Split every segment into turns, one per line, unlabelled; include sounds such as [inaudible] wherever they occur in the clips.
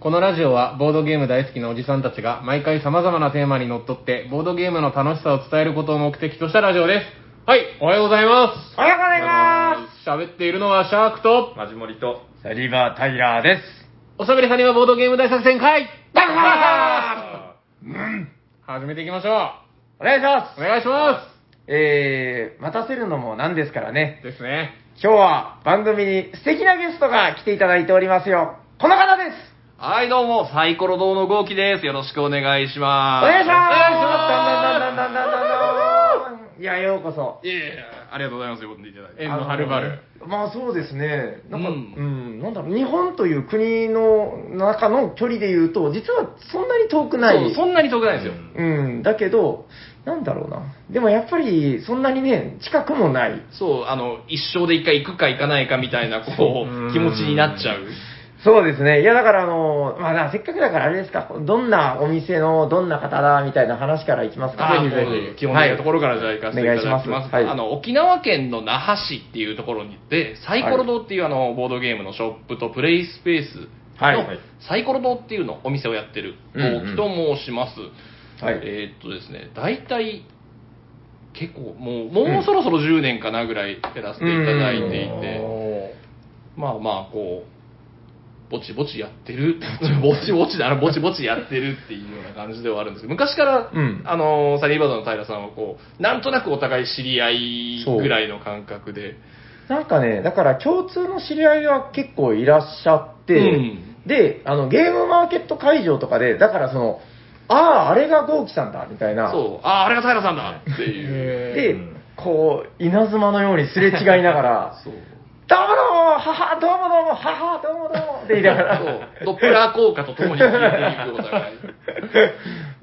このラジオはボードゲーム大好きなおじさんたちが毎回様々なテーマにのっとってボードゲームの楽しさを伝えることを目的としたラジオです。はい、おはようございます。
おはようございま
喋っているのはシャークと、
マジモリと、
すサリバータイラーです。
おしゃべりさんにはボードゲーム大作戦会
バカバ
うん始めていきましょ
お願いしま
う。お願いします
えー、待たせるのもなんですからね。
す。ですね。
今日は番組に素敵なゲストが来ていただいておりますよ。この方です
はい、どうも、サイコロ堂の豪輝です。よろしくお願いし
お
ます。
願いします
お願いします
だんだんだんだんだんだんだんいや、ようこそ。
いえいえ、ありがとうございます。呼んでいただいて。
縁のはるばる。
あのまあそうですね。なんか、
う
うんん、なんだろう、日本という国の中の距離で言うと、実はそんなに遠くない。
そう、そんなに遠くないですよ。
うん、だけど、なんだろうな。でもやっぱり、そんなにね、近くもない。
そう、あの、一生で一回行くか行かないかみたいな、こ
うん
う、気持ちになっちゃう。
そうですね。いや、だからあの、まあだからせっかくだからあれですか、どんなお店のどんな方だ、みたいな話からいきますか。
あ
ぜひぜひ。
基本的なところからじゃあ行かせていただきます。
お願いしますはい
あの、沖縄県の那覇市っていうところにで、サイコロ堂っていうあの、ボードゲームのショップとプレイスペース
はい
の、サイコロ堂っていうのお店をやってる、大木と申します。
はい
えーっとですね、大体、結構、もう、もうそろそろ10年かなぐらいやらせていただいていて、
お
まあまあ、こう、ぼちぼちやってる、[laughs] ぼちぼちだな、ぼちぼちやってるっていうような感じではあるんですけど、昔から、
うん
あの、サニーバードの平さんはこう、なんとなくお互い知り合いぐらいの感覚で、
なんかね、だから共通の知り合いが結構いらっしゃって、
うん
で、あの、ゲームマーケット会場とかで、だからその、ああ、あれが豪輝さんだ、みたいな。
そう、ああ、あれが平さんだっていう。
へ
で、こう、稲妻のようにすれ違いながら、[laughs]
そう。
どうもどうも、はは、どうもどうも、はは、どうもどうも、って言いながら、
そう、ドップラー効果とともに聞いていくお互い。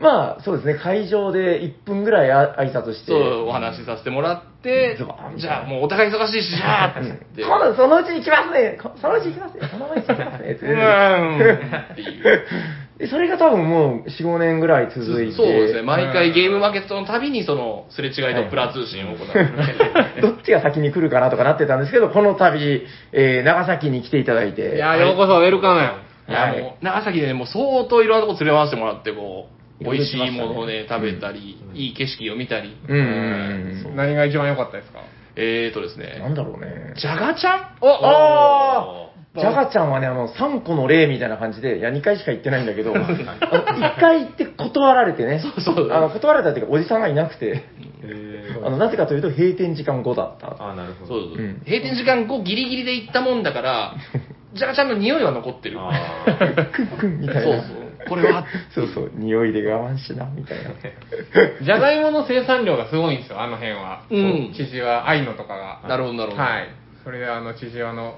まあ、そうですね、会場で1分ぐらいあ挨拶して、
そう、お話しさせてもらって、じゃあもうお互い忙しいし、じゃあっつって。
今度そのうちに来ますね、そのうちに来ますね、そのうちに来ますね、って
うーんっていう。
でそれが多分もう4、5年ぐらい続いて、
そうですね、毎回ゲームマーケットのたびにそのすれ違いドップラー通信を行う。[laughs]
どっちが先に来るかなとかなってたんですけど、この度、えー長崎に来ていただいて、
いや、ようこそ、ウェルカム。
い。や、
はい
もう、長崎でね、もう相当いろんなとこ連れ回してもらって、こう、美味しいものをね、食べたり、いい景色を見たり。
うんうんうん
そう
何が一番良かったですか？
えーとです
な
ね、
んだろうね。
じゃがちゃん？
ああジャガちゃんはね、あの、3個の例みたいな感じで、いや、2回しか行ってないんだけど、[laughs] あの1回行って断られてね、
そうそう
あの断られたっていうか、おじさんがいなくて、あの、なぜかというと、閉店時間後だった。
あ、なるほど。
そうそう
うん
閉店時間後ギリギリで行ったもんだから、じゃがちゃんの匂いは残ってる。
あ
クンクンみたいな。
そうそう。これは、
そうそう、匂いで我慢しな、みたいな。
じゃがいもの生産量がすごいんですよ、あの辺は。
うん
千々岩、愛のとかが。
なるほどなるほど
はい。それであの、千々岩の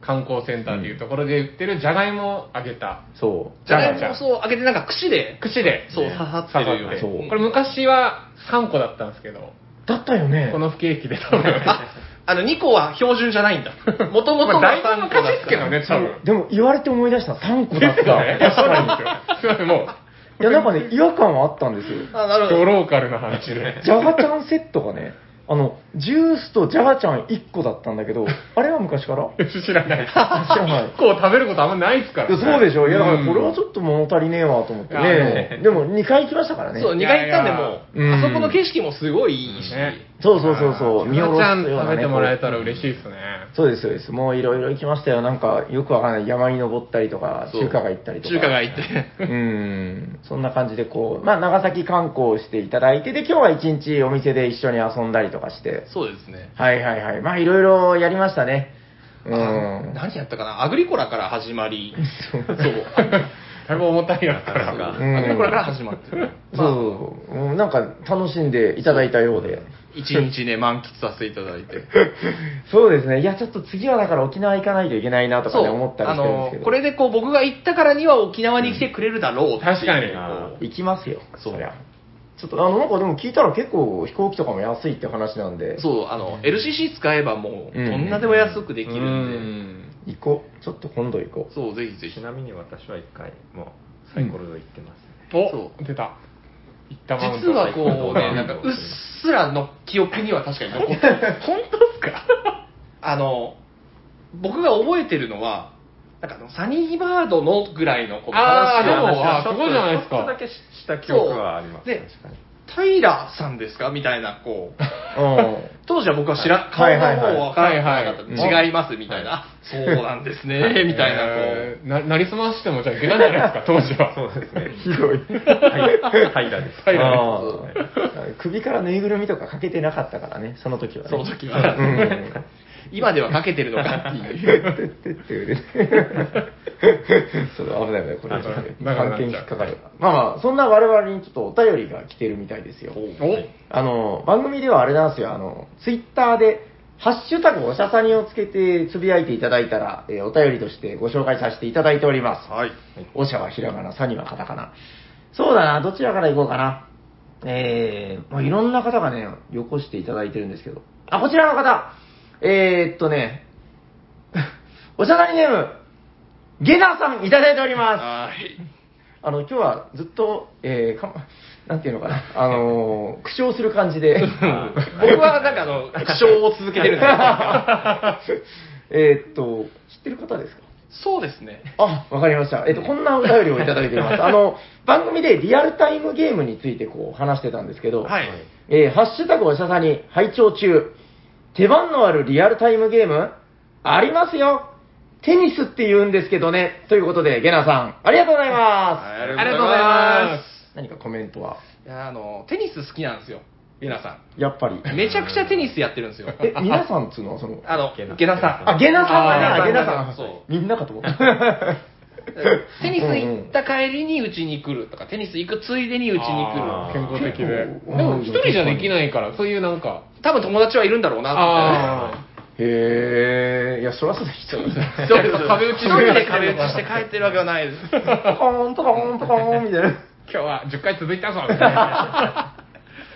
観光センターっていうところで売ってるじゃがいもをあげた。
そう。
じゃがいもをそう、揚げてなんか串で、
串で。
そう、刺さってるよね。
そう
これ昔は3個だったんですけど、
だったよね。
この不景気で多分。
あ、あの、2個は標準じゃないんだ。もともと
まあ
は3
だいぶ
個だった
昔ですけどね、多分。
でも言われて思い出した、3個だった。
そうなんですよ。すいません、[laughs] も
いや、なんかね、違和感はあったんですよ。
あ、なる
う、
ほど。
ドローカルな話で。
ジャガちゃんセットがね、あの、ジュースとジャガちゃん1個だったんだけど、[laughs] あれは昔から？
知らない。
知らない
1個を食べることあんまないですから
いやそうでしょいや、だからこれはちょっと物足りねえわと思ってね。でも2回行きましたからね。
そう、2回行ったんでもう、
うん
あそこの景色もすごいいいし、
ね
そうそうそうそう。見
みおちゃん
下ろすようなね。
食べてもらえたら嬉しいですね。
そうです、そうです。もういろいろ行きましたよ。なんか、よくわかんない山に登ったりとか、中華街行ったりとか。
中華街行って。
うん。そんな感じでこう、まあ、長崎観光をしていただいて、で、今日は一日お店で一緒に遊んだりとかして。
そうですね。
はいはいはい。まあ、いろいろやりましたね。う
あ
ん。
何やったかな？アグリコラから始まり、[laughs]
そう
そう。
だいぶ重たいやつから。
か
うん
アグリコラから始まってる。
そう、うんなんか楽しんでいただいたようで。
一日ね、満喫させていただいて。[laughs]
そうですね。いや、ちょっと次はだから沖縄行かないといけないなとかね、思ったり
あ
してるんですけど。
の、これでこう僕が行ったからには沖縄に来てくれるだろうっていう
確かに
行きますよ。
そう
そりゃ。ちょっと、あの、なんかでも聞いたら結構飛行機とかも安いって話なんで。
そう、あの、LCC 使えばもう、
うん
どんなでも安くできる
うん
で、
ん。
行こう。ちょっと今度行こう。
そう、ぜひぜひ
ち。なみに私は一回、もう、サイコロで行ってますね。
お、出た。いったマウント
実はこうね、
うん
なんかうっすらの記憶には確かに残ってる。
本当ですか
あの、僕が覚えてるのは、なんかあのサニーバードのぐらいのこの
あー
話を
でもあすごいじゃないですか
ちょっとだけした記憶はあります。
そうで
確かに。
平さんですかみたいな、こう、
うん。
当時は僕は知ら、顔
はい
が分からなかった、
はいはい
違いますみたいな、あそうなんですね、みたいな、こ
えーな、なりすましてもじゃいけないんじゃないですか、当時は。
そうですね。
ひどい。
はい。平です。
平
あー首からぬいぐるみとかかけてなかったからね、その時はね。
その時は
うん。
今ではかけてるのかっていう。
てってって売れて。そうだ、危ない危ない、これ。関係に引っかかる。まあまあ、そんな我々にちょっとお便りが来てるみたいですよ。
お
あの、番組ではあれなんですよ、あの、ツイッターで、ハッシュタグおしゃさにをつけてつぶやいていただいたら、えーお便りとしてご紹介させていただいております。
はい。
おしゃはひらがな、さにはカタカナ。そうだな、どちらから行こうかな。えー、まあ、いろんな方がね、よこしていただいてるんですけど。あ、こちらの方。えー、っとね、[laughs] おしゃさにネーム、ゲナさんいただいております。
はい。
あの、今日はずっと、えー、かなんていうのかな、あのー [laughs] 苦笑する感じで。
僕はなんかあの、苦笑を続けてるんですよ。[laughs]
えーっと、知ってる方ですか？
そうですね。
あ、わかりました。えっと、こんなお便りをいただいています。あの、番組でリアルタイムゲームについてこう話してたんですけど、
はい。
えーハッシュタグおしゃさに拝聴中。手番のあるリアルタイムゲーム？ありますよ。テニスって言うんですけどね。ということで、ゲナさん、ありがとうございます。
あ
ありがとうございます。
何かコメントは、
いや、あの、テニス好きなんですよ。皆さ
やっぱり。
ん。めちゃくちゃテニスやってるんですよ。
え、皆さんっつうの？は、その、
あの
ゲナ、
ゲナさん。
あ、ゲナさんだね、
あー
あゲナさん。
そう
みんなかと思った。[laughs] [laughs]
テニス行った帰りにうちに来るとか、テニス行くついでにうちに来
あ
る。
健康的で。でも一人じゃできないから、そういうなんか、
多分友達はいるんだろうなって。
あ
へえ、いや、そらそう
です
壁打ち
一人で壁打ちして帰ってるわけはないです。
ポコーン、ポコーン、ポコーン、みたいな。
今日は10回続いたぞ、みたいな。[laughs]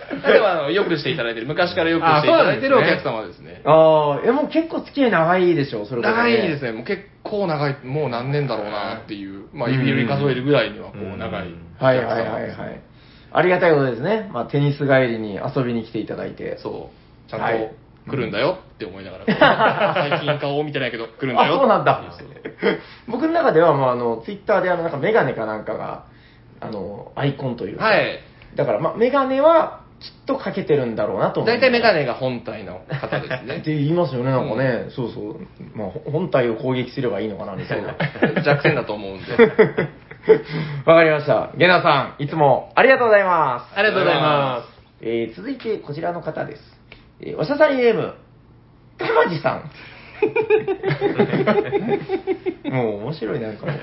でもあの、よくしていただいてる、昔からよくしていただいてるお客様ですね。
ああ、え、もう結構付き合い長いでしょ、それこそ
長いですね。もう結構長い、もう何年だろうなっていう、まあ指指数えるぐらいにはこう長い。
はいはいはいはい。ありがたいことですね。まあ、テニス帰りに遊びに来ていただいて。
そう。ちゃん
はい
と来るんだよって思いながら、[laughs] 最近顔を見てないけど来るんだよ。
あ、そうなんだ。僕の中ではもうあの、ツイッターであの、なんかメガネかなんかが、あの、アイコンというか。
はい。
だから、まあ、メガネはきっとかけてるんだろうなと思う。
大体メガネが本体の方です [laughs]
って
ね。
言いますよね、なんかね。そうそう。まあ、ほ本体を攻撃すればいいのかな、みたいな。[laughs]
弱点だと思うんで。[laughs]
わかりました。ゲナさん、いつもありがとうございます。
ありがとうございます。
えー続いてこちらの方です。えーおしゃさりネーム、かまじさん。もう面白いなんかもう。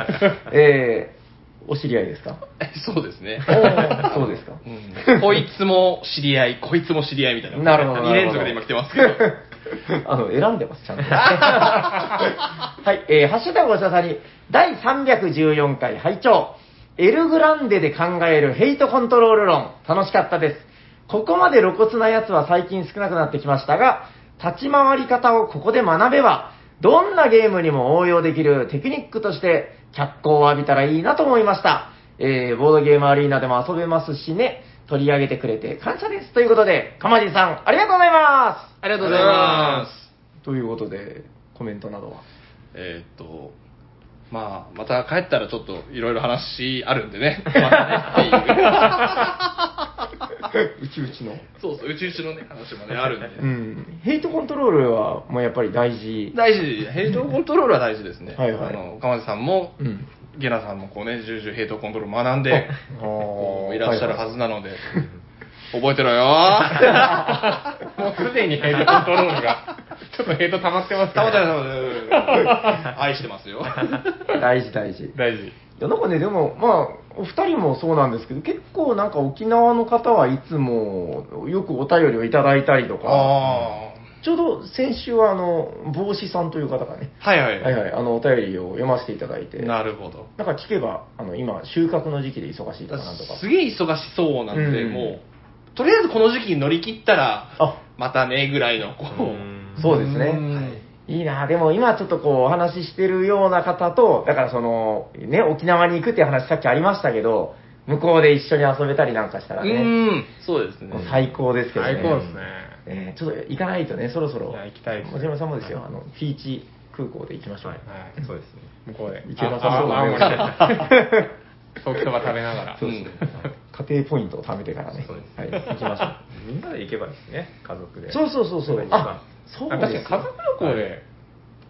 えーお知り合いですか？[laughs]
そうですね。[laughs]
そうですか？
うんこいつも知り合い、こいつも知り合いみたいな。
なるほど
2連続で今来てますけど。[laughs]
あの、選んでます、ちゃんと。はい、えー、ハッシュタグおしゃさに、第314回拝聴エルグランデで考えるヘイトコントロール論、楽しかったです。ここまで露骨なやつは最近少なくなってきましたが、立ち回り方をここで学べば、どんなゲームにも応用できるテクニックとして、脚光を浴びたらいいなと思いました。えー、ボードゲームアリーナでも遊べますしね、取り上げてくれて感謝です。ということで、かまじさん、ありがとうございます。
ありがとうございます。
ということで、コメントなどは？
えーっと、まあ、また帰ったらちょっといろいろ話あるんでね。[laughs] またねっていう。
うちうちの。
そうそう、うちうちのね、話もね、あるんで。
うん。ヘイトコントロールは、もうやっぱり大事。
大事、ヘイトコントロールは大事ですね。
はいはい
あの、鎌地さんも、
うん。
ゲナさんもこうね、重々ヘイトコントロール学んで、こういらっしゃるはずなので、覚えてろよー
もうすでにヘイトコントロールが、[laughs] ちょっとヘイト溜まってます
たまたま
ま
たま愛してますよ。
大事大事。い
大事。
や、なんかね、でも、まあ、お二人もそうなんですけど、結構なんか沖縄の方はいつも、よくお便りをいただいたりとか、
あ
ちょうど先週は、あの、帽子さんという方がね、
あ。はいはい。
はいはい、あの、お便りを読ませていただいて、
なるほど。
なんか聞けば、あの、今、収穫の時期で忙しいとかなんとか。
すげえ忙しそうなんで、
うん
もう、とりあえずこの時期に乗り切ったら、
あ、
またね、ぐらいの、こう、
そうですね。
うん
いいなでも今ちょっとこうお話ししてるような方と、だからその、ね、沖縄に行くっていう話さっきありましたけど、向こうで一緒に遊べたりなんかしたら
う
ね、
ん、そうですね。
最高ですけどね。
最高ですね。
えーちょっと行かないとね、そろそろ。
いや行きたいですね
もちろんさんもですよ、あの、ピーチ、空港で行きましょう。
はい
はい
そうですね。
向こうで。
行けなさそう
ああ青森で。[laughs] ソーキそば食べながら。
そうですね。[laughs] 家庭ポイントを貯めてからね。
そうです
はい、行きましょう。[laughs]
みんなで行けばいいですね、家族で。
そうそうそうそうあ、そう
あ
です
確かに家族旅行で、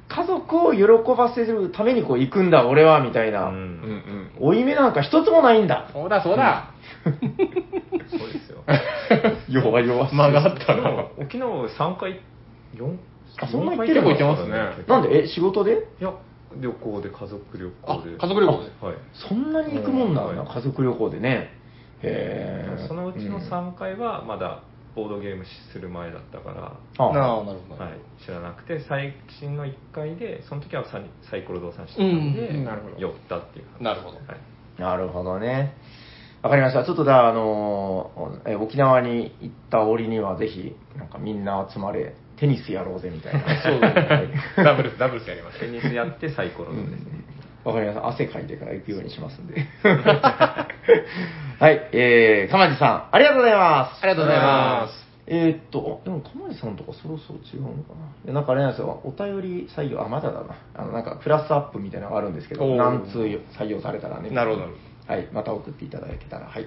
家族を喜ばせるためにこう行くんだ、俺は、みたいな。
う
うんん
負い目なんか一つもないんだ。
そうだそうだ。[laughs]
そうですよ。[laughs]
弱々
間があった
昨
な。
日、昨日3回、4
あそんな行ってる
結構行ってますね
なんで、え、仕事で？
いや、旅行で、家族旅
あ
行で。
家族旅行で
はい。
そんなに行くもんなんだ、
うん
家族旅行でね。へえ。
そのうちの
うん
3回はまだボードゲームする前だったから、
あ
なあなるほど、
はい、知らなくて最新の1回でその時はサニサイコロ動産してたんで、
うん。なるほど。
寄ったっていう話。
なるほど。
はい。
なるほどね。わかりました。ちょっとだ、あのーえ沖縄に行った折にはぜひ、なんかみんな集まれ、テニスやろうぜみたいな。
そうだね。
はい。
ダブルス、ダブルスやりました
テ。ニスやってサイコロのですね、
わかりました。汗かいてから行くようにしますんで。[laughs] はい、えー、かまじさん、ありがとうございます。
ありがとうございます。
えーっと、あでも、かまじさんとかそろそろ違うのかななんかあれなんですよ、お便り採用、あ、まだだな。あの、なんか、プラスアップみたいなのがあるんですけど、何通採用されたらね。
なるほど
はい、また送っていただけたら、はい。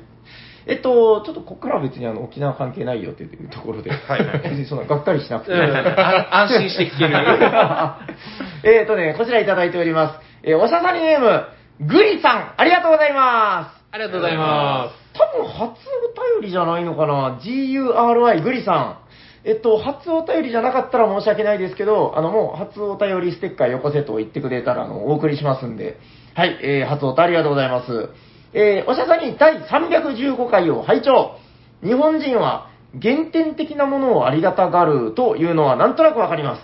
えっと、ちょっとここからは別にあの沖縄関係ないよっていうところで、
はいはい
別にそんながっかりしなくて、
うんあ安心して聞ける [laughs]
えっとね、こちらいただいております。えーおしゃさりネーム、グリさん、ありがとうございます。
ありがとうございま
多分初お便りじゃないのかな ?GURI グリさん。えっと、初お便りじゃなかったら申し訳ないですけど、あの、もう初お便りステッカーよこせと言ってくれたら、あの、お送りしますんで。はい、えー、初お便りありがとうございます。えー、おしゃさに第315回を拝聴日本人は原点的なものをありがたがるというのはなんとなくわかります。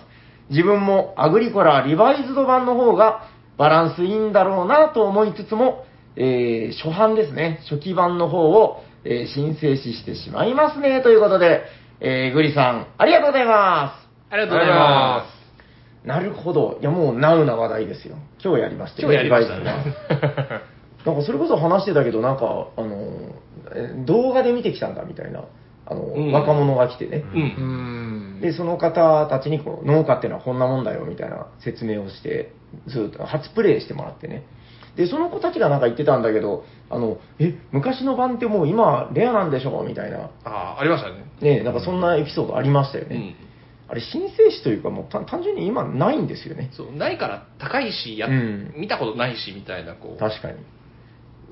自分もアグリコラリバイズド版の方がバランスいいんだろうなと思いつつも、えー初版ですね、初期版の方を、えー申請ししてしまいますね、ということで、えーグリさん、ありがとうございます。
す。ありがとうございま
なるほど。いや、もうナウな話題ですよ。今日やりましたよ
今日やりましたね [laughs]
なんかそれこそ話してたけど、なんか、あの、え動画で見てきたんだみたいな、あの、
うん
若者が来てね。
す。う
うん
ん。
で、その方たちにこう、農家っていうのはこんなもんだよみたいな説明をして、ずっと初プレイしてもらってね。で、その子たちがなんか言ってたんだけど、あの、え、昔の版ってもう今レアなんでしょみたいな。
ああありましたね
ね、なんかそんなエピソードありましたよね。
うん
あれ、申請誌というかもう単単純に今ないんですよね。
そうないから高いしや、
うん
見たことないしみたいなこう
確かに。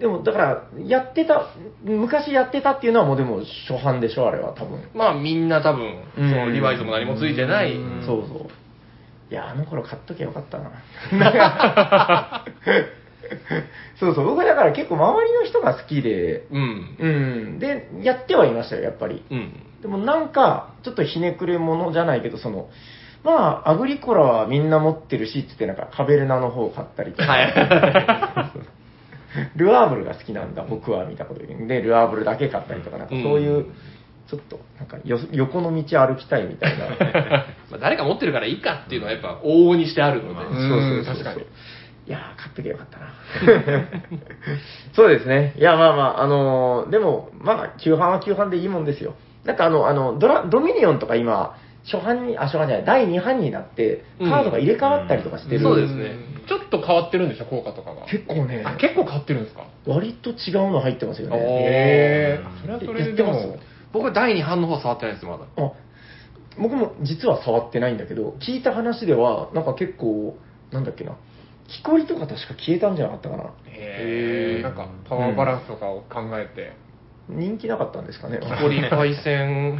でも、だから、やってた、昔やってたっていうのはもうでも初版でしょ、あれは多分。
まあみんな多分、
うん
そのリバイズも何もついてない、
うん
そうそう。いや、あの頃買っときゃよかったな。[laughs] そうそう、僕だから結構周りの人が好きで、
うん
うん。で、やってはいましたよ、やっぱり。
うん
でもなんか、ちょっとひねくれ者じゃないけど、その、まあ、アグリコラはみんな持ってるし、つってなんかカベルナの方を買ったりとか。
はい
ルアーブルが好きなんだ、僕は、見たこと言うで、ルアーブルだけ買ったりとか、なんかそういう、ちょっと、なんかよ、横の道歩きたいみたいな。[laughs]
まあ誰か持ってるからいいかっていうのはやっぱ往々にしてあるので、
うん
そうそうそう
確かに
いやー、買っとけばよかったな。[laughs] そうですね。いや、まあまあ、あのーでも、まあ、旧版は旧版でいいもんですよ。なんかあの、あの、ドラ、ドミニオンとか今、初版に、あ、初版じゃない、第2版になって、カードが入れ替わったりとかしてる。
そうですね。
ちょっと変わってるんでしょ、効果とかが。
結構ね、
あ、結構変わってるんですか？
割と違うの入ってますよね。
へー。それはそれでで
やって
も、
僕は第2版の方は触ってないですまだ。
あ僕も実は触ってないんだけど、聞いた話では、なんか結構、なんだっけな、木こりとか確か消えたんじゃなかったかな。
へー。なんか、パワーバランスとかを考えて。
人気なかったんですかね。
木こりパイセン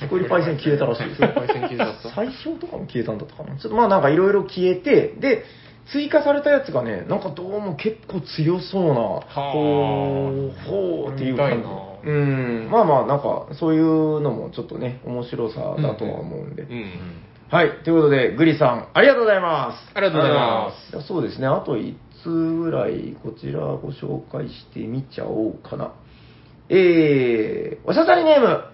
木こりパイセン消えたらしいです。
パイセン消えた
最小とかも消えたんだったかな。ちょっとまあなんかいろいろ消えて、で、追加されたやつがね、なんかどうも結構強そうな、
は
ほう、ほうっていう感じ。うん、まあまあなんかそういうのもちょっとね、面白さだとは思うんで。
うん
はい、ということで、グリさん、ありがとうございます。
ありがとうございます
そうですね、あと1通ぐらい、こちらご紹介してみちゃおうかな。えー、おしゃさりネーム、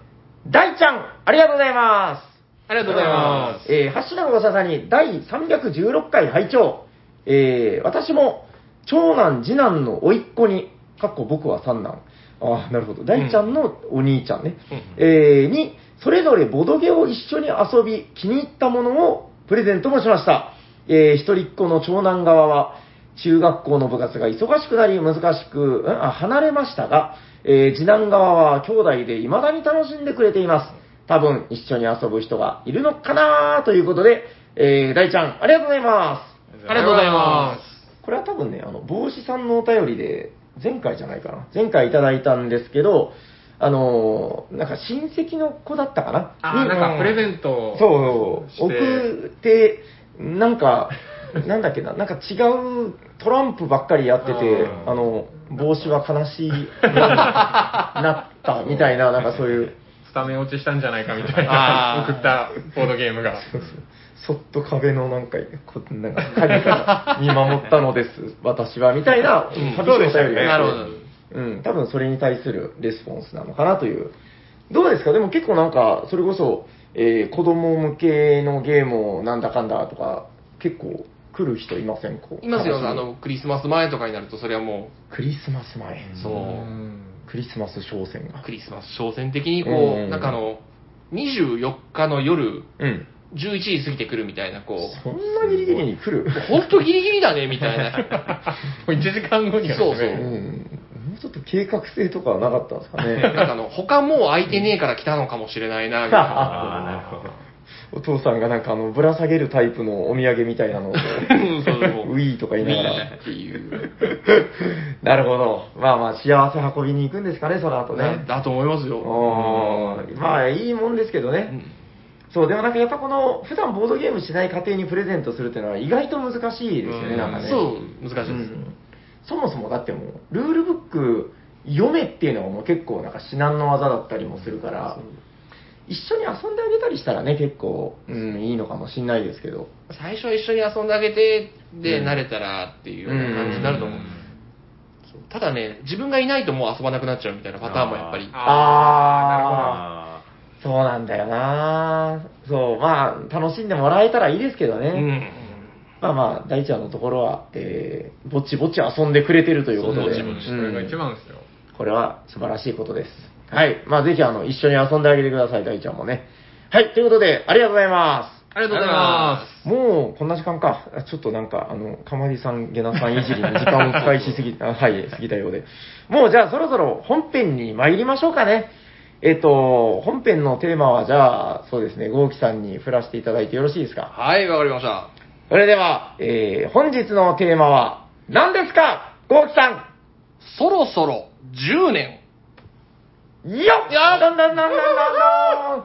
大ちゃん、ありがとうございます。
ありがとうございます。
えー、ハッシュタグおしゃさに第316回拝聴えー、私も、長男、次男の甥っ子に、かっこ僕は三男。ああ、なるほど。大ちゃんのお兄ちゃんね。
うん
えー、に、それぞれボドゲを一緒に遊び、気に入ったものをプレゼントもしました。えー一人っ子の長男側は、中学校の部活が忙しくなり難しく、んあ離れましたが、えー次男側は兄弟で未だに楽しんでくれています。多分一緒に遊ぶ人がいるのかなということで、えー大ちゃん、ありがとうございます。
ありがとうございます。
これは多分ね、あの、帽子さんのお便りで、前回じゃないかな。前回いただいたんですけど、あのーなんか親戚の子だったかな？
あなんかプレゼントを
そう、送って、なんか、[laughs] なんだっけな、なんか違うトランプばっかりやってて、
うん。
あの、帽子は悲しいになったみたいな、なんかそういう、
スタメン落ちしたんじゃないかみたいな送ったボードゲームが。
そっと壁のなんか、こなんか影から見守ったのです、私は、みたいな、寂しいお便りが来て
なるほど。
うん、多分それに対するレスポンスなのかなという。どうですか？でも結構なんか、それこそ、えー子供向けのゲームをなんだかんだとか、結構来る人いませんこう
いますよ、あの、クリスマス前とかになると、それはも
クリスマス前。
う、そうう、
クリスマス商戦が。
クリスマス商戦的にこ
うん
う、なんかあの、24日の夜、
うん。
11時過ぎてくるみたいな、こう、
そんなギリギリに来る？
本当ギリギリだね、みたいな。[laughs]
もう1時間後には
そうそう
うん。もうちょっと計画性とかはなかったんですかね。
なんかあの、他もう空いてねえから来たのかもしれないな、みたいな。[laughs]
お父さんがなんかあの、ぶら下げるタイプのお土産みたいなのを、[laughs] ウィーとか言いながら。
っていう。[laughs]
なるほど。まあまあ、幸せ運びに行くんですかね、その後ね。
だと思いますよ。
まあ、いいもんですけどね。
うん
そう、でもなんかやっぱこの、普段ボードゲームしない家庭にプレゼントするっていうのは意外と難しいですよね、
うん
なんかね。
そう、難しいです。
うんそもそもだってもう、ルールブック読めっていうのがもう結構なんか至難の技だったりもするから、一緒に遊んであげたりしたらね、結構、うん、いいのかもしんないですけど。
最初は一緒に遊んであげて、で、
うん
慣れたらっていうような感じになると思う。
うん
そうただね、自分がいないともう遊ばなくなっちゃうみたいなパターンもやっぱり。
あ
あ
そうなんだよなそう、まあ、楽しんでもらえたらいいですけどね。
うん。
まあまあ、大ちゃんのところは、えー、ぼちぼち遊んでくれてるということで。
ぼちぼち
それが一番ですよ。
これは素晴らしいことです。はい。まあ、ぜひ、あの、一緒に遊んであげてください、大ちゃんもね。はい。ということで、ありがとうございま。
ありがとうございます
もう、こんな時間か。あちょっとなんか、あの、かまりさん、ゲナさんいじりに時間を使いしすぎ、あ [laughs] はい、過ぎたようで。もう、じゃあ、そろそろ本編に参りましょうかね。えっ、と、本編のテーマは、じゃあ、そうですね、ゴーキさんに振らせていただいてよろしいですか？
はい、わかりました。
それでは、えー、本日のテーマは、何ですか？ゴーキさ
そろそろ10年。
んよっ
いやー
だんだんだんだん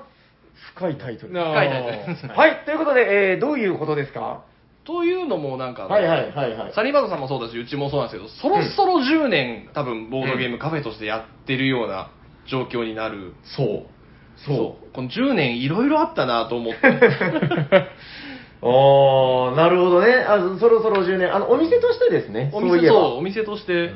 深いタイトル。
な
深いタイトル
はい、ということで、えー、どういうことですか？
というのもなんか、
はいはいはいはい。
サニーバードさんもそうだし、うちもそうなんですけど、そろそろ10年、多分ボードゲームカフェとしてやってるような状況になる。
そう。
そう。この10年いろいろあったなと思って。[laughs]
あー、なるほどね。あそろそろ10年。あの、お店としてですね。
お
そういえば
店そう、お店として、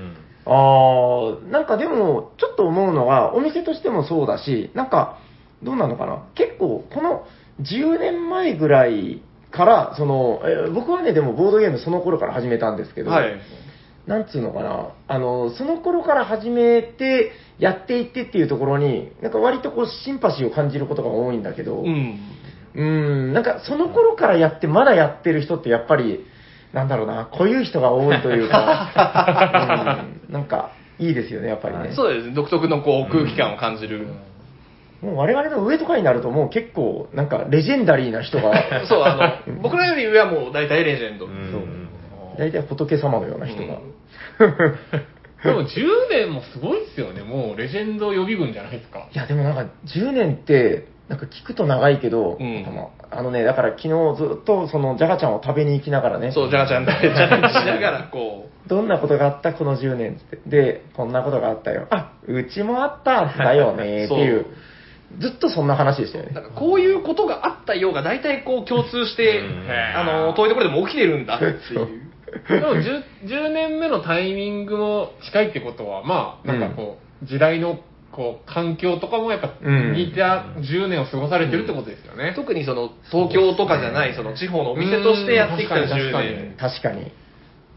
あー、なんかでも、ちょっと思うのが、お店としてもそうだし、なんか、どうなのかな結構、この10年前ぐらいから、その、えー僕はね、でもボードゲームその頃から始めたんですけど、
はい。
なんつうのかな、あの、その頃から始めて、やっていってっていうところに、なんか割とこう、シンパシーを感じることが多いんだけど、
うん。
うん、なんかその頃からやって、まだやってる人ってやっぱり、なんだろうな、こういう人が多いというか、[laughs] うん、なんかいいですよね、やっぱりね。
そうですね、独特のこう空気感を感じる。
もう我々の上とかになると、もう結構、なんかレジェンダリーな人が、[laughs]
そう、あの、[laughs] 僕らより上はもう大体レジェンド。
うん
大体仏様のような人が。
でも10年もすごいですよね。もうレジェンド予備軍じゃないですか。
いや、でもなんか10年って、なんか聞くと長いけど、
うん
ああのね、だから昨日ずっとそのジャガちゃんを食べに行きながらね、
そう、じゃがちゃんでチャレンジしながら、こ
どんなことがあったこの10年って。で、こんなことがあったよ。あ、うちもあったんだよねっていう。ずっとそんな話でしたよ
う、
ね
なん。かこういうことがあったようが大体こう共通して
うん、
あの、遠いところでも起きてるんだっていう。
でも 10, 10年目のタイミングも近いってことは、まあ、なんかこう、時代のこう環境とかもやっぱ
うん
似た10年を過ごされてるってことですよね。
特にその東京とかじゃないその地方のお店としてやってきた
うん確かに
10
確かに
年
確かに。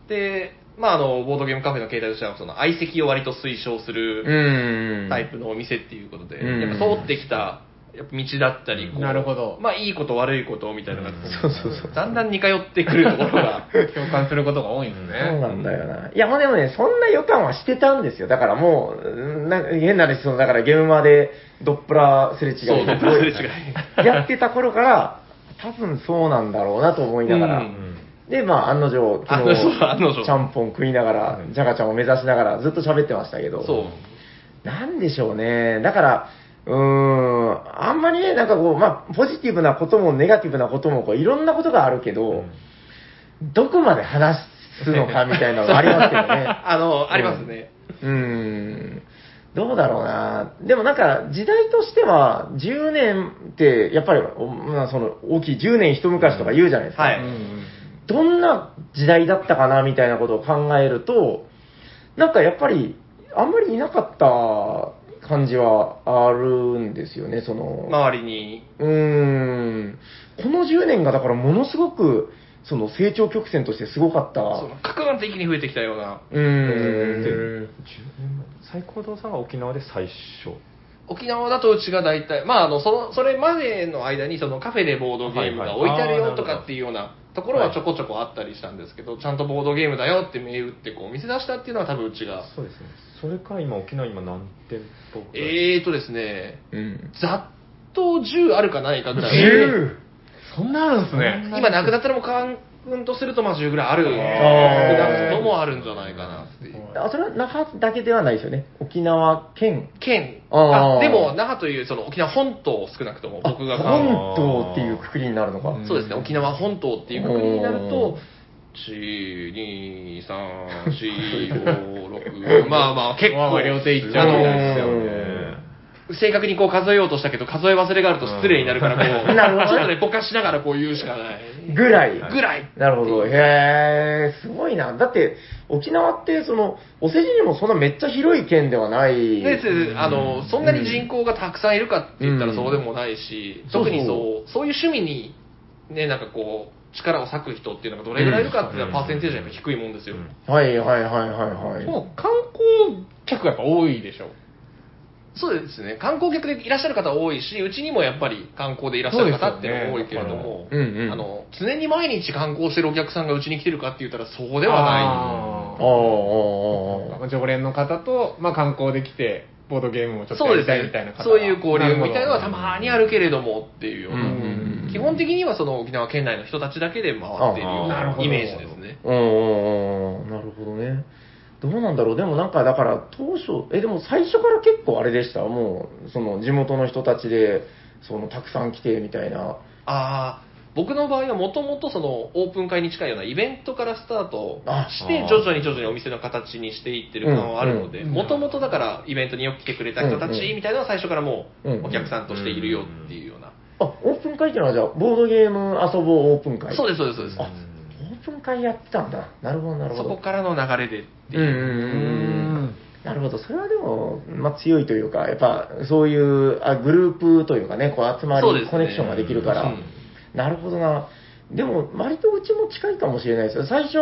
で、まああの、ボードゲームカフェの形態としてはその相席を割と推奨する
うん。
タイプのお店っていうことで、
うん
やっぱ通ってきたやっぱ道だったり、こう
なるほど
まあいいこと悪いことみたいなのが、
そうそうそう。
だんだん似通ってくるところが、[laughs]
共感することが多いんですね。
そうなんだよな。いや、もうでもね、そんな予感はしてたんですよ。だからもう、うんなんか変なですそのだからゲームマでドップラーすれ違い
そうドップラーすれ違い
やってた頃から、多分そうなんだろうなと思いながら。
うん
で、まあ、案の定、昨日、ちゃんぽん食いながら、ジャガちゃんを目指しながらずっと喋ってましたけど。
そう。
なんでしょうね。だから、うーん、あんまりね、なんかこう、まあ、ポジティブなこともネガティブなことも、こう、いろんなことがあるけど、どこまで話すのかみたいなのがありますけどね。[laughs]
あの、ありますね。
うーん。どうだろうな。でもなんか、時代としては、10年って、やっぱり、おまあ、その、大きい10年一昔とか言うじゃないですか。
はい
うんうん
どんな時代だったかなみたいなことを考えると、なんかやっぱり、あんまりいなかった感じはあるんですよね、その。
周りに。
うーん。この10年がだからものすごく、その成長曲線としてすごかった。
その、格段的に増えてきたような。
うーん。
10年前最高堂さんが沖縄で最初
沖縄だとうちが大体、まあ、あの、その、それまでの間に、そのカフェでボードゲームが置いてあるよとかっていうようなところはちょこちょこあったりしたんですけど、ちゃんとボードゲームだよって銘打ってこう見せ出したっていうのは多分うちが。
それから今沖縄今何店舗ぐらい？
えーとですね、
うん。
ざっと10あるかないかぐらい。
10!
そんなあるんですね。
今なくなったらもうカウントするとまあ10ぐらいある。
ー
少なくともあるんじゃないかなっていう。
あ、それは那覇だけではないですよね。沖縄県。
県。
あー
あ、でも那覇というその沖縄本島少なくとも
あ
僕が
本島っていうくくりになるのか。
うん
そうですね、沖縄本島っていうくくりになる
お
と、1、2、3、4、5、6、[laughs] まあまあ結構、
両手いっちゃう
あの
ですよね
正確にこう数えようとしたけど、数え忘れがあると失礼になるから、こう、[laughs]
なるほどね
ちょっとね、ぼかしながらこう言うしかない。
ぐらい。
ぐらい。
なるほど。へえ、すごいな。だって、沖縄って、その、お世辞にもそんなめっちゃ広い県ではない。
であの、そんなに人口がたくさんいるかって言ったらそうでもないし、
うん
特にそう、そういう趣味に、ね、なんかこう、力を割く人っていうのがどれぐらいいるかっていうのは、
うん
パーセンテージはやっぱ低いもんですよ。
はいはいはいはいはい。
もう観光客がやっぱ多いでしょ。
そうですね。観光客でいらっしゃる方多いし、うちにもやっぱり観光でいらっしゃる方っていうのも多いけれども、
ねうんうん
あの、常に毎日観光してるお客さんがうちに来てるかって言ったらそうではな
あ
あ
あ、ああ、ああ。
常連の方と、まあ、観光で来て、ボードゲームもちょ
い。
っとやりたいみたいな方。
そういう交流みたいなのはたまにあるけれどもっていうような。
うん
基本的にはその沖縄県内の人たちだけで回っているよう
あ
な
なるほど
イメージですね。
うんうんうん、なるほどね。どうなんだろう、でもなんか、だから、当初、え、でも最初から結構あれでした、もう、その地元の人たちで、そのたくさん来てみたいな。
ああ、僕の場合はもともとそのオープン会に近いようなイベントからスタート
あ
して、徐々に徐々にお店の形にしていってる感はあるので、もともとだからイベントによく来てくれた人たちみたいなのは最初からも
うん
うお客さんとしているよっていうような。
あ、オープン会っていうのはじゃあ、ボードゲーム遊ぼうオープン会。
そうです、そうです、そうです。
あオープン会やってたんだ。なるほど、なるほど。
そこからの流れでっていう。
うんうんうんうん。なるほど。それはでも、まあ強いというか、やっぱ、そういう、あグループというかね、こう集まり、
そうですね
コネクションができるから。
うん
なるほどな。でも、割とうちも近いかもしれないですよ。最初、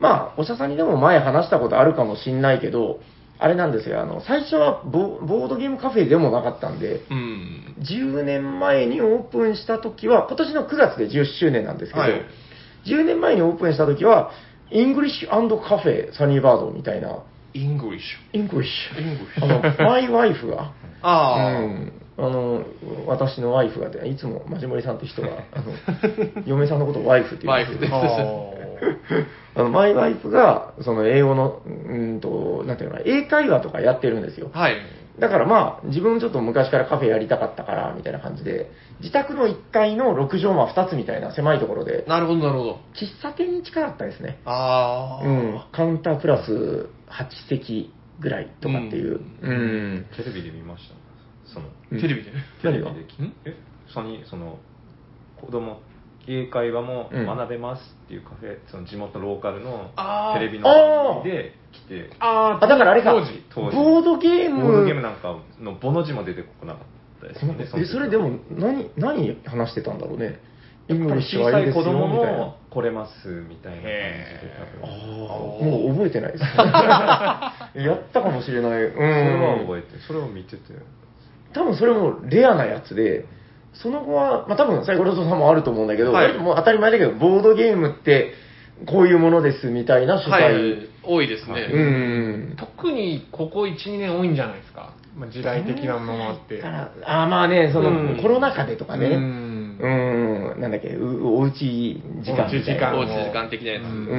まあ、おしゃさんにでも前話したことあるかもしんないけど、あれなんですよ。あの、最初はボボードゲームカフェでもなかったんで、
うん。
10年前にオープンした時は、今年の9月で10周年なんですけど、
はい
10年前にオープンした時は、 English cafe サニーバードみたいな、
English
English
。English。
あの、マイワイフが、[laughs]
ああ、
うん、あの、私のワイフがで、いつもマジモリさんって人が、あの、[laughs] 嫁さんのことをワイフって言うんですけど、[laughs] あの、 my wife が、その英語の、うんと、なんていうのかな、英会話とかやってるんですよ。
はい。
だからまあ、自分ちょっと昔からカフェやりたかったから、みたいな感じで、自宅の1階の6畳間2つみたいな狭いところで、
なるほど、なるほど。
喫茶店に近かったですね。
ああ、
うん、カウンタープラス8席ぐらいとかっていう。うん。
テレビで見ましたその
うん
テレビで。
何が？
テレビでえそのその子供英会話も
うん
学べますっていうカフェ、その地元ローカルの
あー
テレビの番組で来て
あ
あ、だからあれか、
当時
当時
ボードゲーム。
ボードゲームなんかのボの字も出てこなかったですよね
え、それでも、何、何話してたんだろうね。イング
多分
リッシュ
小さい子
はいいですよ、みたいな
供も。来れますみたいな感じで
あ
多分
ーもう覚えてないです。[laughs] やったかもしれない。うん。
それは覚えてそれを見てて
多分それもレアなやつで、その後は、まあ多分サイコロゾさんもあると思うんだけど、
はい
割ともう当たり前だけど、ボードゲームってこういうものですみたいな主
はい
催。。
多いですね。
うん。
特にここ1、2年多いんじゃないですか？まあ、時代的なものもあって。
だからあーまあね、その、
うん
コロナ禍でとかね、
う
うんん、なんだっけ、うおうち時間みたいな。
おう
おうち時間的なやつ。
うん
う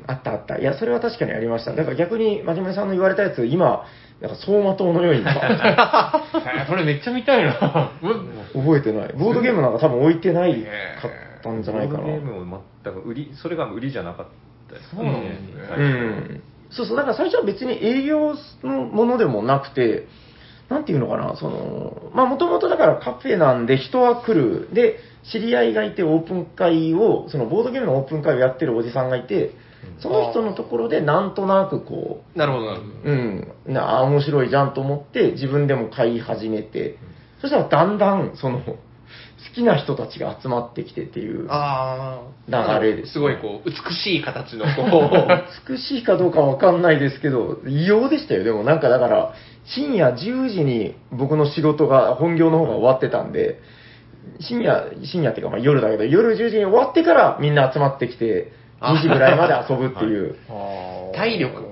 ん、あったあった。いや、それは確かにありました。だから逆に、真面目さんの言われたやつ、今、なんか走馬灯のように
え [laughs] それめっちゃ見たいな。う [laughs] ん
覚えてない。ボードゲームなんか多分置いてないかったんじゃないかな。
ボードゲームを全く売り、それが売りじゃなかったです
そうなんですね
うん。そうそう、だから最初は別に営業のものでもなくて、なんていうのかな、その、まあもともとだからカフェなんで人は来る。で、知り合いがいてオープン会を、そのボードゲームのオープン会をやってるおじさんがいて、その人のところでなんとなくこう、
なるほど、なるほど。
うん、なあ、面白いじゃんと思って、自分でも買い始めて、そしたらだんだん、その、好きな人たちが集まってきてっていう、
ああ。
流れです
すごいこう、美しい形のこう、[laughs]
美しいかどうかわかんないですけど、異様でしたよ。でもなんかだから、深夜10時に僕の仕事が、本業の方が終わってたんで、深夜、深夜っていうかまあ夜だけど、夜10時に終わってからみんな集まってきて、2時ぐらいまで遊ぶっていう。
体力。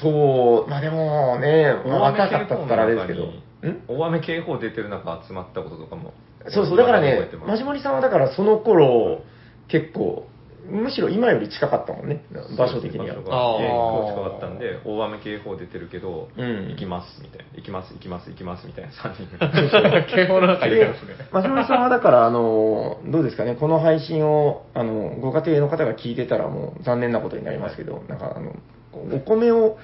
そう、まあでもね、若かったったらあれですけど。
大雨警報出てる中集まったこととかも。
そうそう、だからねマジモリさんはだからその頃、結構、むしろ今より近かったもんね、場所的には。
場。所が。
あー。
結構近かったんで、大雨警報出てるけど、
うん
行きますみたいな、行きます、行きます、行きますみたいな3人 [laughs]
警報の中にいたんですね。
マジモリさんはだから、あの、どうですかね、この配信を、あの、ご家庭の方が聞いてたらもう残念なことになりますけど、なんかあの、お米を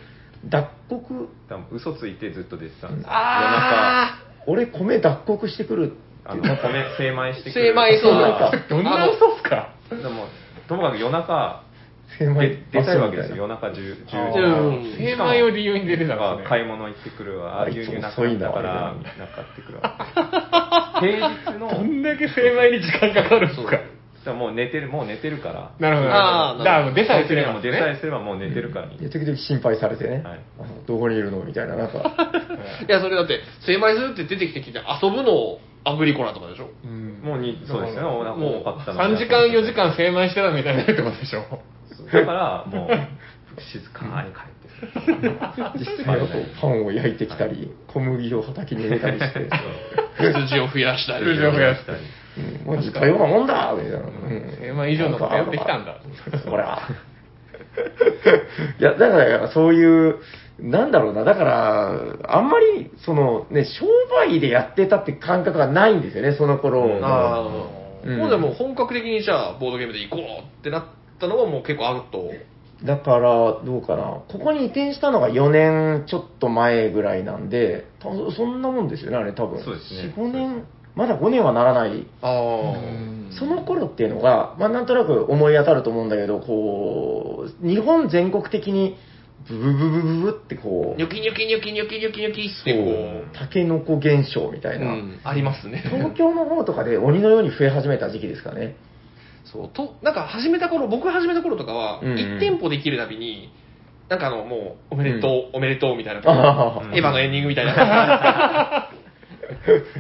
脱穀、
多分嘘ついてずっと出てたんです。
俺米脱穀してくる
あの、米精米してくる。
精米そう。
なんか
どんな嘘っすか？
でも、ともかく夜中、
精米
出出たいわけですよ、
よ。
夜中 10,
あ
10
うん
時。
精米を理由に出てたん
なん
ですね。
か買い物行ってくるわ、あ
あいつ
牛乳なく
遅いな
なったから、な買ってくるわ。平日の、
どんだけ精米に時間かかるんですか
だからもう寝てる、もう寝てるから。
なるほど。
あー
だからもう出さえすれば
もう出さえすればもう寝てるからに。
で時々心配されてね、
はい
あのどこにいるのみたいな、なんか、[laughs]
いや、それだって、精米するって出てきてきて遊ぶのをアグリコラとかでしょ
うん
もうに、そうですね、もう多かったので
3時間、4時間精米してたみたいなってことでしょ。
だから、もう、[laughs] 静かに帰って。
実際はこうパンを焼いてきたり、小麦を畑に入れたりして、
羊 [laughs] を増やしたり。
羊を増やした
り。
うん、もう似たようなもんだみたいな。うん
精米以上のことやってきたんだ。[laughs]
ほら。いや、だから、そういう、なんだろうな、だから、あんまり、その、ね、商売でやってたって感覚がないんですよね、その頃。
ああ、
うん
もうでも本格的にじゃあ、ボードゲームで行こうってなったのはもう結構アウト。
だから、どうかな。ここに移転したのが4年ちょっと前ぐらいなんで、多分そんなもんですよね、あれ多分。
そうですね
4、5年、まだ5年はならない。
ああ。
その頃っていうのが、まあなんとなく思い当たると思うんだけど、こう、日本全国的に、ブブブブブブってこう、
ニョキニョキニョキニョキニョキニョキってこう、
タケノコ現象みたいな。
ありますね。
東京の方とかで鬼のように増え始めた時期ですかね。
そう、と、なんか始めた頃、僕が始めた頃とかは、
うんうん
1店舗できるたびに、なんかあの、もう、おめでとう、おめでとうみたいな、エヴァのエンディングみたいな。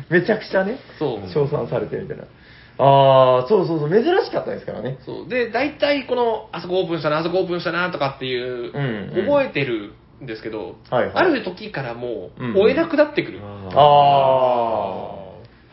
めちゃくちゃね、
そう。
称賛されてるみたいな。ああ、そうそうそう、珍しかったですからね。
そう。で、大体この、あそこオープンしたな、あそこオープンしたな、とかっていう、
うんうん
覚えてるんですけど、
はいはい
ある時からもう、
うん
追えなくなってくる。
ああ、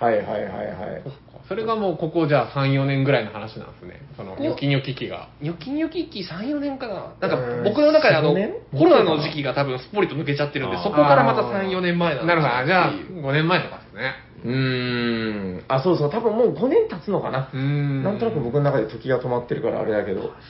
はいはいはいはい。
それがもうここじゃあ3、4年ぐらいの話なんですね。その、
こ
ニョキニョキ機が。
ニョキニョキ期3、4年かな。なんか
うん
僕の中であの、
4年
コロナの時期が多分すっぽりと抜けちゃってるんで、そこからまた3、4年前なん
なるほど。じゃあ、
っていう
5年前とかですね。
うーん。あ、そうそう、多分もう5年経つのかな。
うーん。
なんとなく僕の中で時が止まってるからあれだけど。
確かに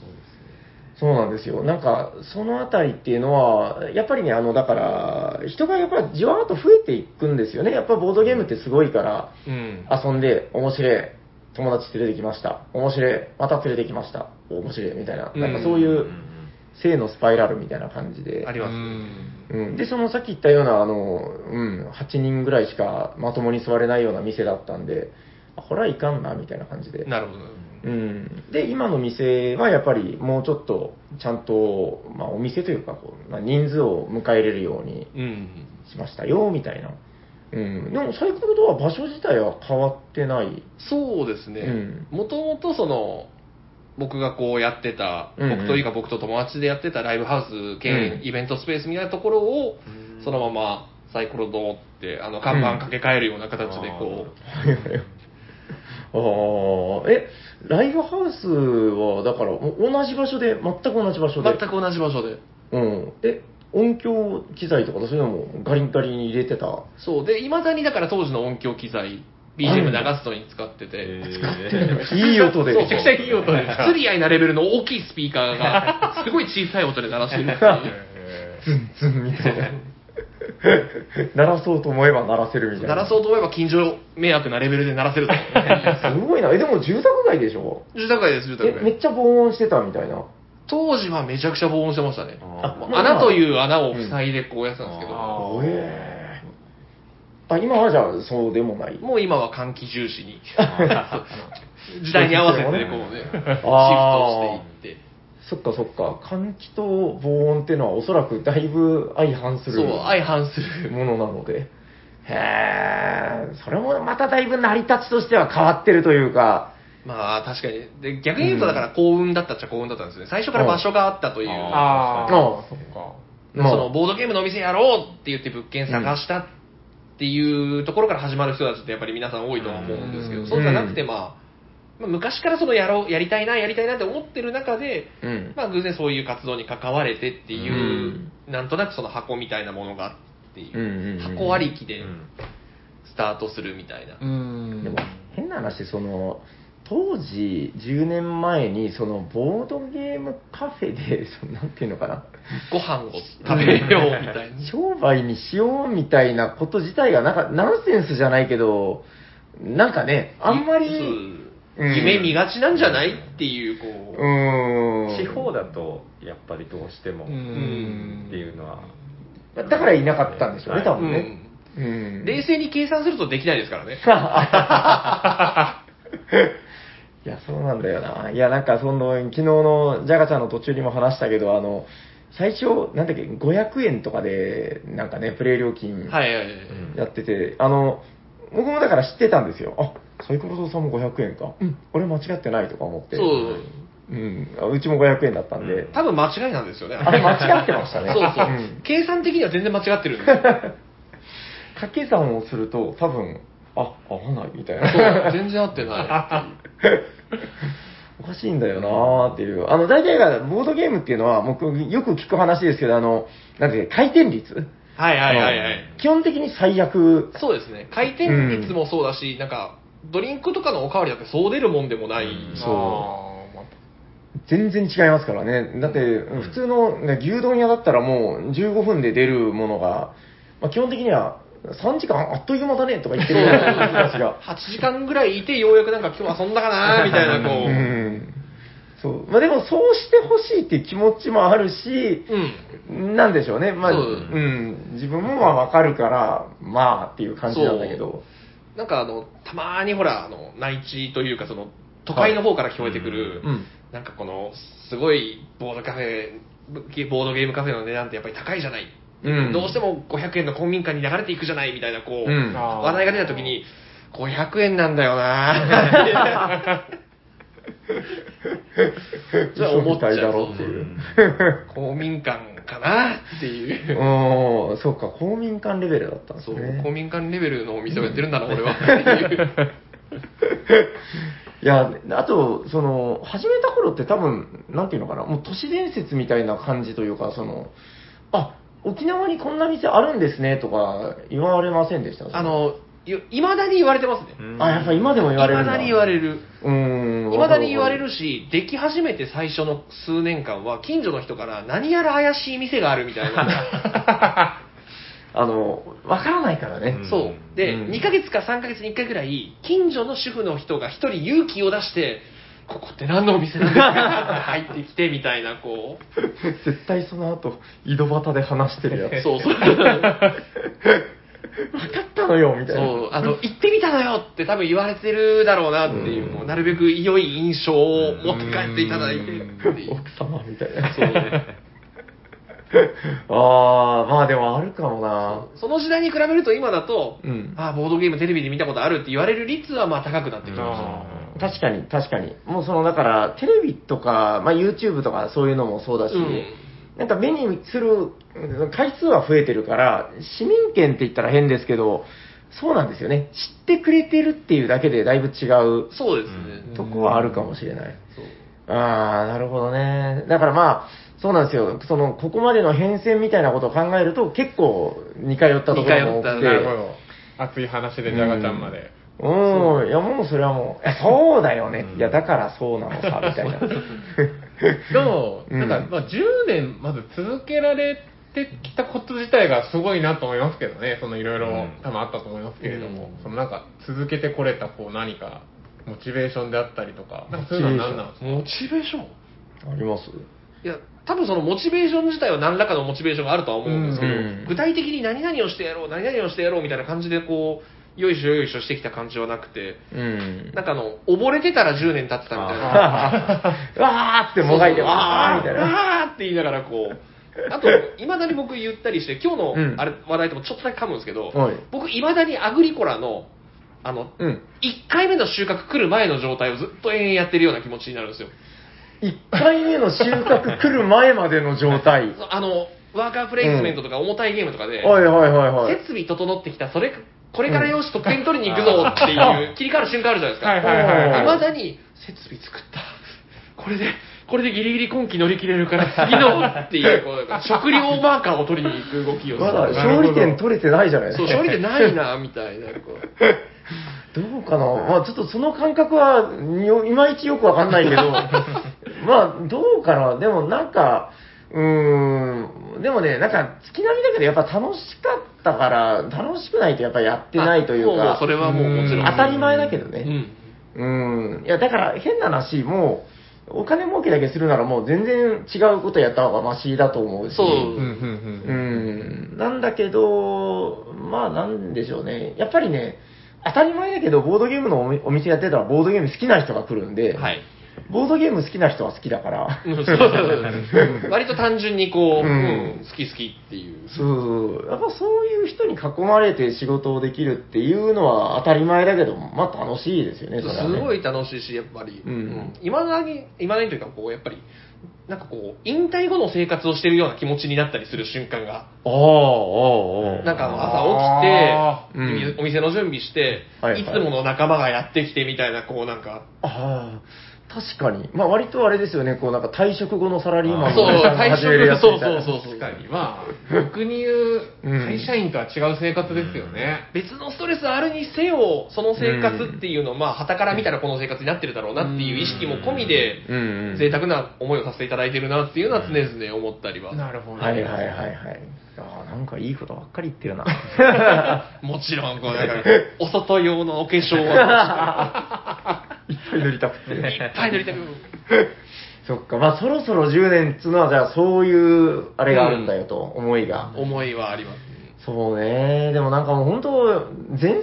そうですね。
そうなんですよ。なんか、そのあたりっていうのは、やっぱりね、あの、だから、人がやっぱりじわーっと増えていくんですよね。やっぱボードゲームってすごいから、
うん。
遊んで、面白い、友達連れてきました。面白い、また連れてきました。面白い、みたいな。なんかそういう、性のスパイラルみたいな感じで。
あります。
うん、で、そのさっき言ったような、あの、うん、8人ぐらいしかまともに座れないような店だったんで、あこれはいかんな、みたいな感じで。
なるほど。
うん、で、今の店はやっぱりもうちょっと、ちゃんと、まあ、お店というかこう、まあ、人数を迎え入れるように
うん。
しましたよ、みたいなうん。でもサイクルドア場所自体は変わってない。
そうですね
うん。
もともとその、僕がこうやってた、
うんうん
僕というか僕と友達でやってたライブハウス兼
うん
イベントスペースみたいなところを、そのままサイコロドって、あの、看板掛け替えるような形でこう、
はいはいあ [laughs] あ、え、ライブハウスは、だから、お同じ場所で、全く同じ場所で？
全く同じ場所で。
うん。え、音響機材とか、そういうのもガリンガリに入れてた？
そう。で、未だにだから当時の音響機材、BGM 流すのに使ってて、
いい音で。
めちゃくちゃいい音で、不釣り合いなレベルの大きいスピーカーが、すごい小さい音で鳴らしてるっていう。[laughs]
ズンズンみたいな。鳴らそうと思えば鳴らせるみたいな。
鳴らそうと思えば近所迷惑なレベルで鳴らせると。
すごいな。え、でも住宅街でしょ？
住宅街です、住宅
え、め
街。
っちゃ防音してたみたいな。
当時はめちゃくちゃ防音してましたね。穴という穴を塞いでこうやってたんですけど、
あ
えーあ、今はじゃあそうでもない。
もう今は換気重視に、[laughs] [laughs] 時代に合わせてね、こうね、[laughs] シフトしていって。
そっかそっか。換気と防音っていうのはおそらくだいぶ相反する
そう、相反する。
ものなので。へえ、それもまただいぶ成り立ちとしては変わってるというか、
まあ確かに。で、逆に言うとだから幸運だったっちゃ幸運だったんですね。最初から場所があったという。
ああ、
あ
そっか。
まあ
そのボードゲームのお店やろうって言って物件探したっていうところから始まる人たちってやっぱり皆さん多いとは思うんですけど、
うん
そうじゃなくてまあ、まあ昔からそのやろう、やりたいな、やりたいなって思ってる中で、
うん。
まあ偶然そういう活動に関われてっていう、なんとなくその箱みたいなものがあっていう、
うんうんうん
箱ありきで
うん
スタートするみたいな。
うん。
でも変な話、その、当時、10年前に、その、ボードゲームカフェで、[laughs] そのなんていうのかな、
ご飯を食べようみたいな。[laughs]
商売にしようみたいなこと自体が、なんか、ナンセンスじゃないけど、なんかね、あんまり、
夢見がちなんじゃないっていう、こう、
うーん。
地方だとやっぱりどうしても
う
っ
ん
ていうのは
だからいなかったんでしょうね、
はい
多分ね。
うん
うん。
冷静に計算するとできないですからね。[laughs]
いや、そうなんだよな。いや、なんかその、昨日のジャガちゃんの途中にも話したけど、あの、最初、なんだっけ、500円とかで、なんかね、プレイ料金
はいはいはい。
やってて、あの、僕もだから知ってたんですよ。あ、サイコロ堂さんも500円か。うん、俺間違ってないとか思って。
そう。
うん、あうちも500円だったんで。
多分間違いなんですよね。
あれ間違ってましたね。[laughs]
そうそう
うん。
計算的には全然間違ってるんですよ。[laughs]
掛け算をすると、多分、あ、合わないみたいな。
そう、全然合ってない。[laughs]
おかしいんだよなーっていう。あの、大体が、ボードゲームっていうのは、僕、よく聞く話ですけど、あの、なんていうか回転率？
はいはいはいはい。
基本的に最悪。
そうですね。回転率もそうだし、なんか、ドリンクとかのおかわりだってそう出るもんでもない。
うん
そう全然違いますからね。だって、普通の、ね、牛丼屋だったらもう15分で出るものが、まあ、基本的には3時間あっという間だねとか言ってるような人たちが。
8時間ぐらいいて、ようやくなんか今日遊んだかなみたいな、こ
う
う。
ん。そう。まあでも、そうしてほしいっていう気持ちもあるし、
うん。
なんでしょうね。まあ、う
そう
ん。自分もまあわかるから、まあっていう感じなんだけど。
なんかあの、たまーにほら、あの、内地というか、その、都会の方から聞こえてくる、
うん。
なんかこの、すごいボードカフェ、ボードゲームカフェの値段ってやっぱり高いじゃない。
うん
どうしても500円の公民館に流れていくじゃないみたいな、こう、
うん
話題が出た時に、500円なんだよな [laughs] じゃあ思っちゃ
たいだろっていう。
公民館かな？っていう。
うん、そうか、公民館レベルだったんです
そう、
ね。
公民館レベルのお店をやってるんだな、俺は。っていう。
いや、あと、その、始めた頃って多分、なんていうのかな、もう都市伝説みたいな感じというか、その、あ、沖縄にこんな店あるんですねとか言われませんでした？
あ、の、いまだに言われてますね。
あ、やっぱ今でも言われる。
いまだに言われる。
うーん。
いまだに言われ
る。
るし、でき始めて最初の数年間は、近所の人から何やら怪しい店があるみたいな。[laughs]
あの、わからないからね。
うん
そう。で、
うん
2ヶ月か3ヶ月に1回ぐらい、近所の主婦の人が一人勇気を出して、ここって何のお店なんですか？入ってきてみたいな、こう。
絶対その後、井戸端で話してるやつ。
そうそう。
分かったのよ、みたいな。
そう、あの、行ってみたのよって多分言われてるだろうなっていう、
うん
こうなるべく良い印象を持って帰っていただいて。
奥様みたいな。
そうね。
ああ、まあでもあるかもな。
その時代に比べると今だと、
うん
ああ、ボードゲームテレビで見たことあるって言われる率はまあ高くなってきました。
確かに、確かに。もうその、だから、テレビとか、まあ YouTube とかそういうのもそうだし、
うん
なんか目にするうん回数は増えてるから、市民権って言ったら変ですけど、そうなんですよね。知ってくれてるっていうだけでだいぶ違う
そうですね。
とこはあるかもしれない。
そう
ああ、なるほどね。だからまあ、そうなんですよ。その、ここまでの変遷みたいなことを考えると、結構似通ったところも多くて。
似通った
なるほど。熱い話でジャガちゃんまで。
うん、いやもうそれはもう、いやそうだよね。いや、だからそうなのさ、みたいな。
でも、[laughs]
う。ん。
なんか、まあ、10年まず続けられてきたこと自体がすごいなと思いますけどね。そのいろいろ
うん。
多分あったと思いますけれども、
うん。
そのなんか続けてこれたこう何か、モチベーションであったりとか、なんかそういうのは何なんですか？
モチベーション？
あります？
いや、多分そのモチベーション自体は何らかのモチベーションがあるとは思うんですけど、
うん。
具体的に何々をしてやろう、何々をしてやろうみたいな感じでこう、よいしょよいしょしてきた感じはなくて、
うん。
なんかあの、溺れてたら10年経ってたみたいな。[laughs]
わーってもがいて、わーみたいな。
わーって言いながらこう、あと、いまだに僕言ったりして、今日の
うん
あれ話題ともちょっとだけ噛むんですけど、
はい
僕いまだにアグリコラの、あの、
うん。
1回目の収穫来る前の状態をずっと延々やってるような気持ちになるんですよ。
1回目の収穫来る前までの状態。[laughs]
あの、ワーカープレイスメントとか重たいゲームとかで。設備整ってきた、それ、これからよし、得点取りに行くぞっていう、切り替わる瞬間あるじゃないですか。
はいはいはいは
まだに、設備作った。これで、これでギリギリ今季乗り切れるから、次のっていう、[laughs] こう、食料マーカーを取りに行く動きを
まだ勝利点取れてないじゃないです
そう、
か。
勝利でないな、みたいな、こう。[laughs]
どうかなまあちょっとその感覚はよいまいちよくわかんないけど、[laughs] まあどうかなでもなんか、うーん、でもね、なんか月並みだけどやっぱ楽しかったから、楽しくないとやっぱやってないというか
そ、れはもうもちろん。
当たり前だけどね。
うん。
うん。いや、だから変な話、もう、お金儲けだけするならもう全然違うことやった方がマシだと思うし。
そう
うんうん
うん。なんだけど、まあなんでしょうね。やっぱりね、当たり前だけど、ボードゲームのお店やってたら、ボードゲーム好きな人が来るんで、
はい。
ボードゲーム好きな人は好きだから、
うん。そうそうそう。[laughs] 割と単純にこう、
うん。
うん好き好きっていう。
そうやっぱそういう人に囲まれて仕事をできるっていうのは当たり前だけど、まあ楽しいですよね、それはね。
すごい楽しいし、やっぱり。
うん。
いまだに、いまだにというか、こう、やっぱり、なんかこう、引退後の生活をしてるような気持ちになったりする瞬間が、
ああ、ああ、ああ。
なんか
あ
朝起きて、
うん。
お店の準備して、
はいはい。
いつもの仲間がやってきてみたいな、こうなんか、
ああ、確かに。まあ割とあれですよね、こうなんか退職後のサラリーマン
そう
のおじさんが
退
始めるや
職、
つみたいな。
そうそうそうそう。
確かに。まあ、僕に言う、会社員とは違う生活ですよね。
別のストレスあるにせよ、その生活っていうのを、まあ、旗から見たらこの生活になってるだろうなっていう意識も込みで。贅沢な思いをさせていただいてるなっていうのは常々思ったりは。
なるほど。
はいはいはいはい。ああ、なんかいいことばっかり言ってるな。[laughs]
もちろん、こう、なんか、お外用のお化粧を
いっぱい塗りたくて。
いっぱい塗りたく。[laughs]
そっか、まあそろそろ10年っつうのは、じゃあそういう、あれがあるんだよと、思いが。
思いはあります。
そうね。でもなんかもう本当、全然10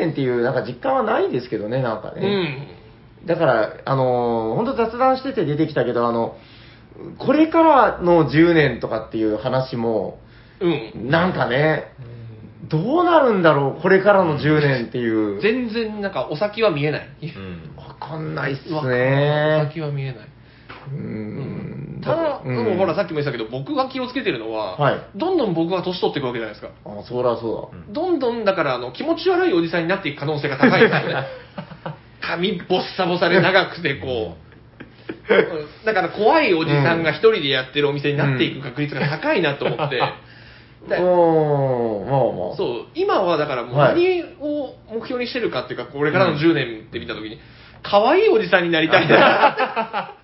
年っていうなんか実感はないですけどね、なんか
う
ね。
ん。
だから、あのー本当雑談してて出てきたけど、あの、これからの10年とかっていう話も、
うん。
なんかね、どうなるんだろう、これからの10年っていう。
全然、なんか、お先は見えない。
うん。
わかんないっす
わかんないお
ね。
先は見えない。
うーん。
ただ、
うん
でもほら、さっきも言ってたけど、僕が気をつけてるのは、
はい
どんどん僕が年取っていくわけじゃないですか。
あ、そらそ
どんどん、だから、あの、気持ち悪いおじさんになっていく可能性が高いですよね。[laughs] 髪ボッサボサで長くて、こう、[laughs] うんだから怖いおじさんが一人でやってるお店になっていく確率が高いなと思って、
う。
で
おー、まあまあ。
そう、今はだからもう
はい
何を目標にしてるかっていうか、これからの10年って見たときに、可愛いおじさんになりたいな。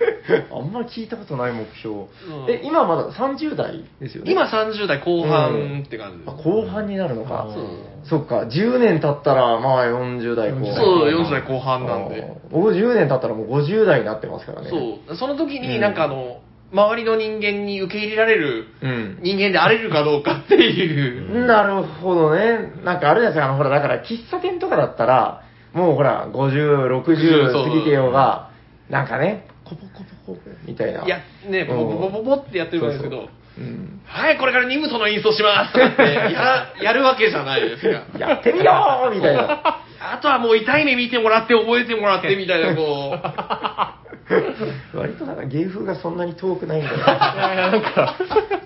[laughs]
あんまり聞いたことない目標。
うん
え、今まだ30代ですよね？
今30代後半って感じ。
あ後半になるのか。
そう
そっか、10年経ったら、まあ40代後半。
そう、40代後半なんで。
あー僕10年経ったらもう50代になってますからね。
そう、その時になんかあの、周りの人間に受け入れられる
うん。
人間であれるかどうかっていう。
なるほどね。なんかあれですよ、あの、ほら、だから喫茶店とかだったら、もうほら、50、60過ぎてようが、なんかね、コポコポコポみたいな。
いや、ね、ボボボボボってやってるんですけど、
ううん。
はい、これからニムトのインストしますとかって [laughs] や、やるわけじゃないですか。
やってみようみたいな。[laughs]
あとはもう痛い目見てもらって覚えてもらってみたいな、こ [laughs] [laughs]
割となんか芸風がそんなに遠くないんだよ。
いやいや、なんか、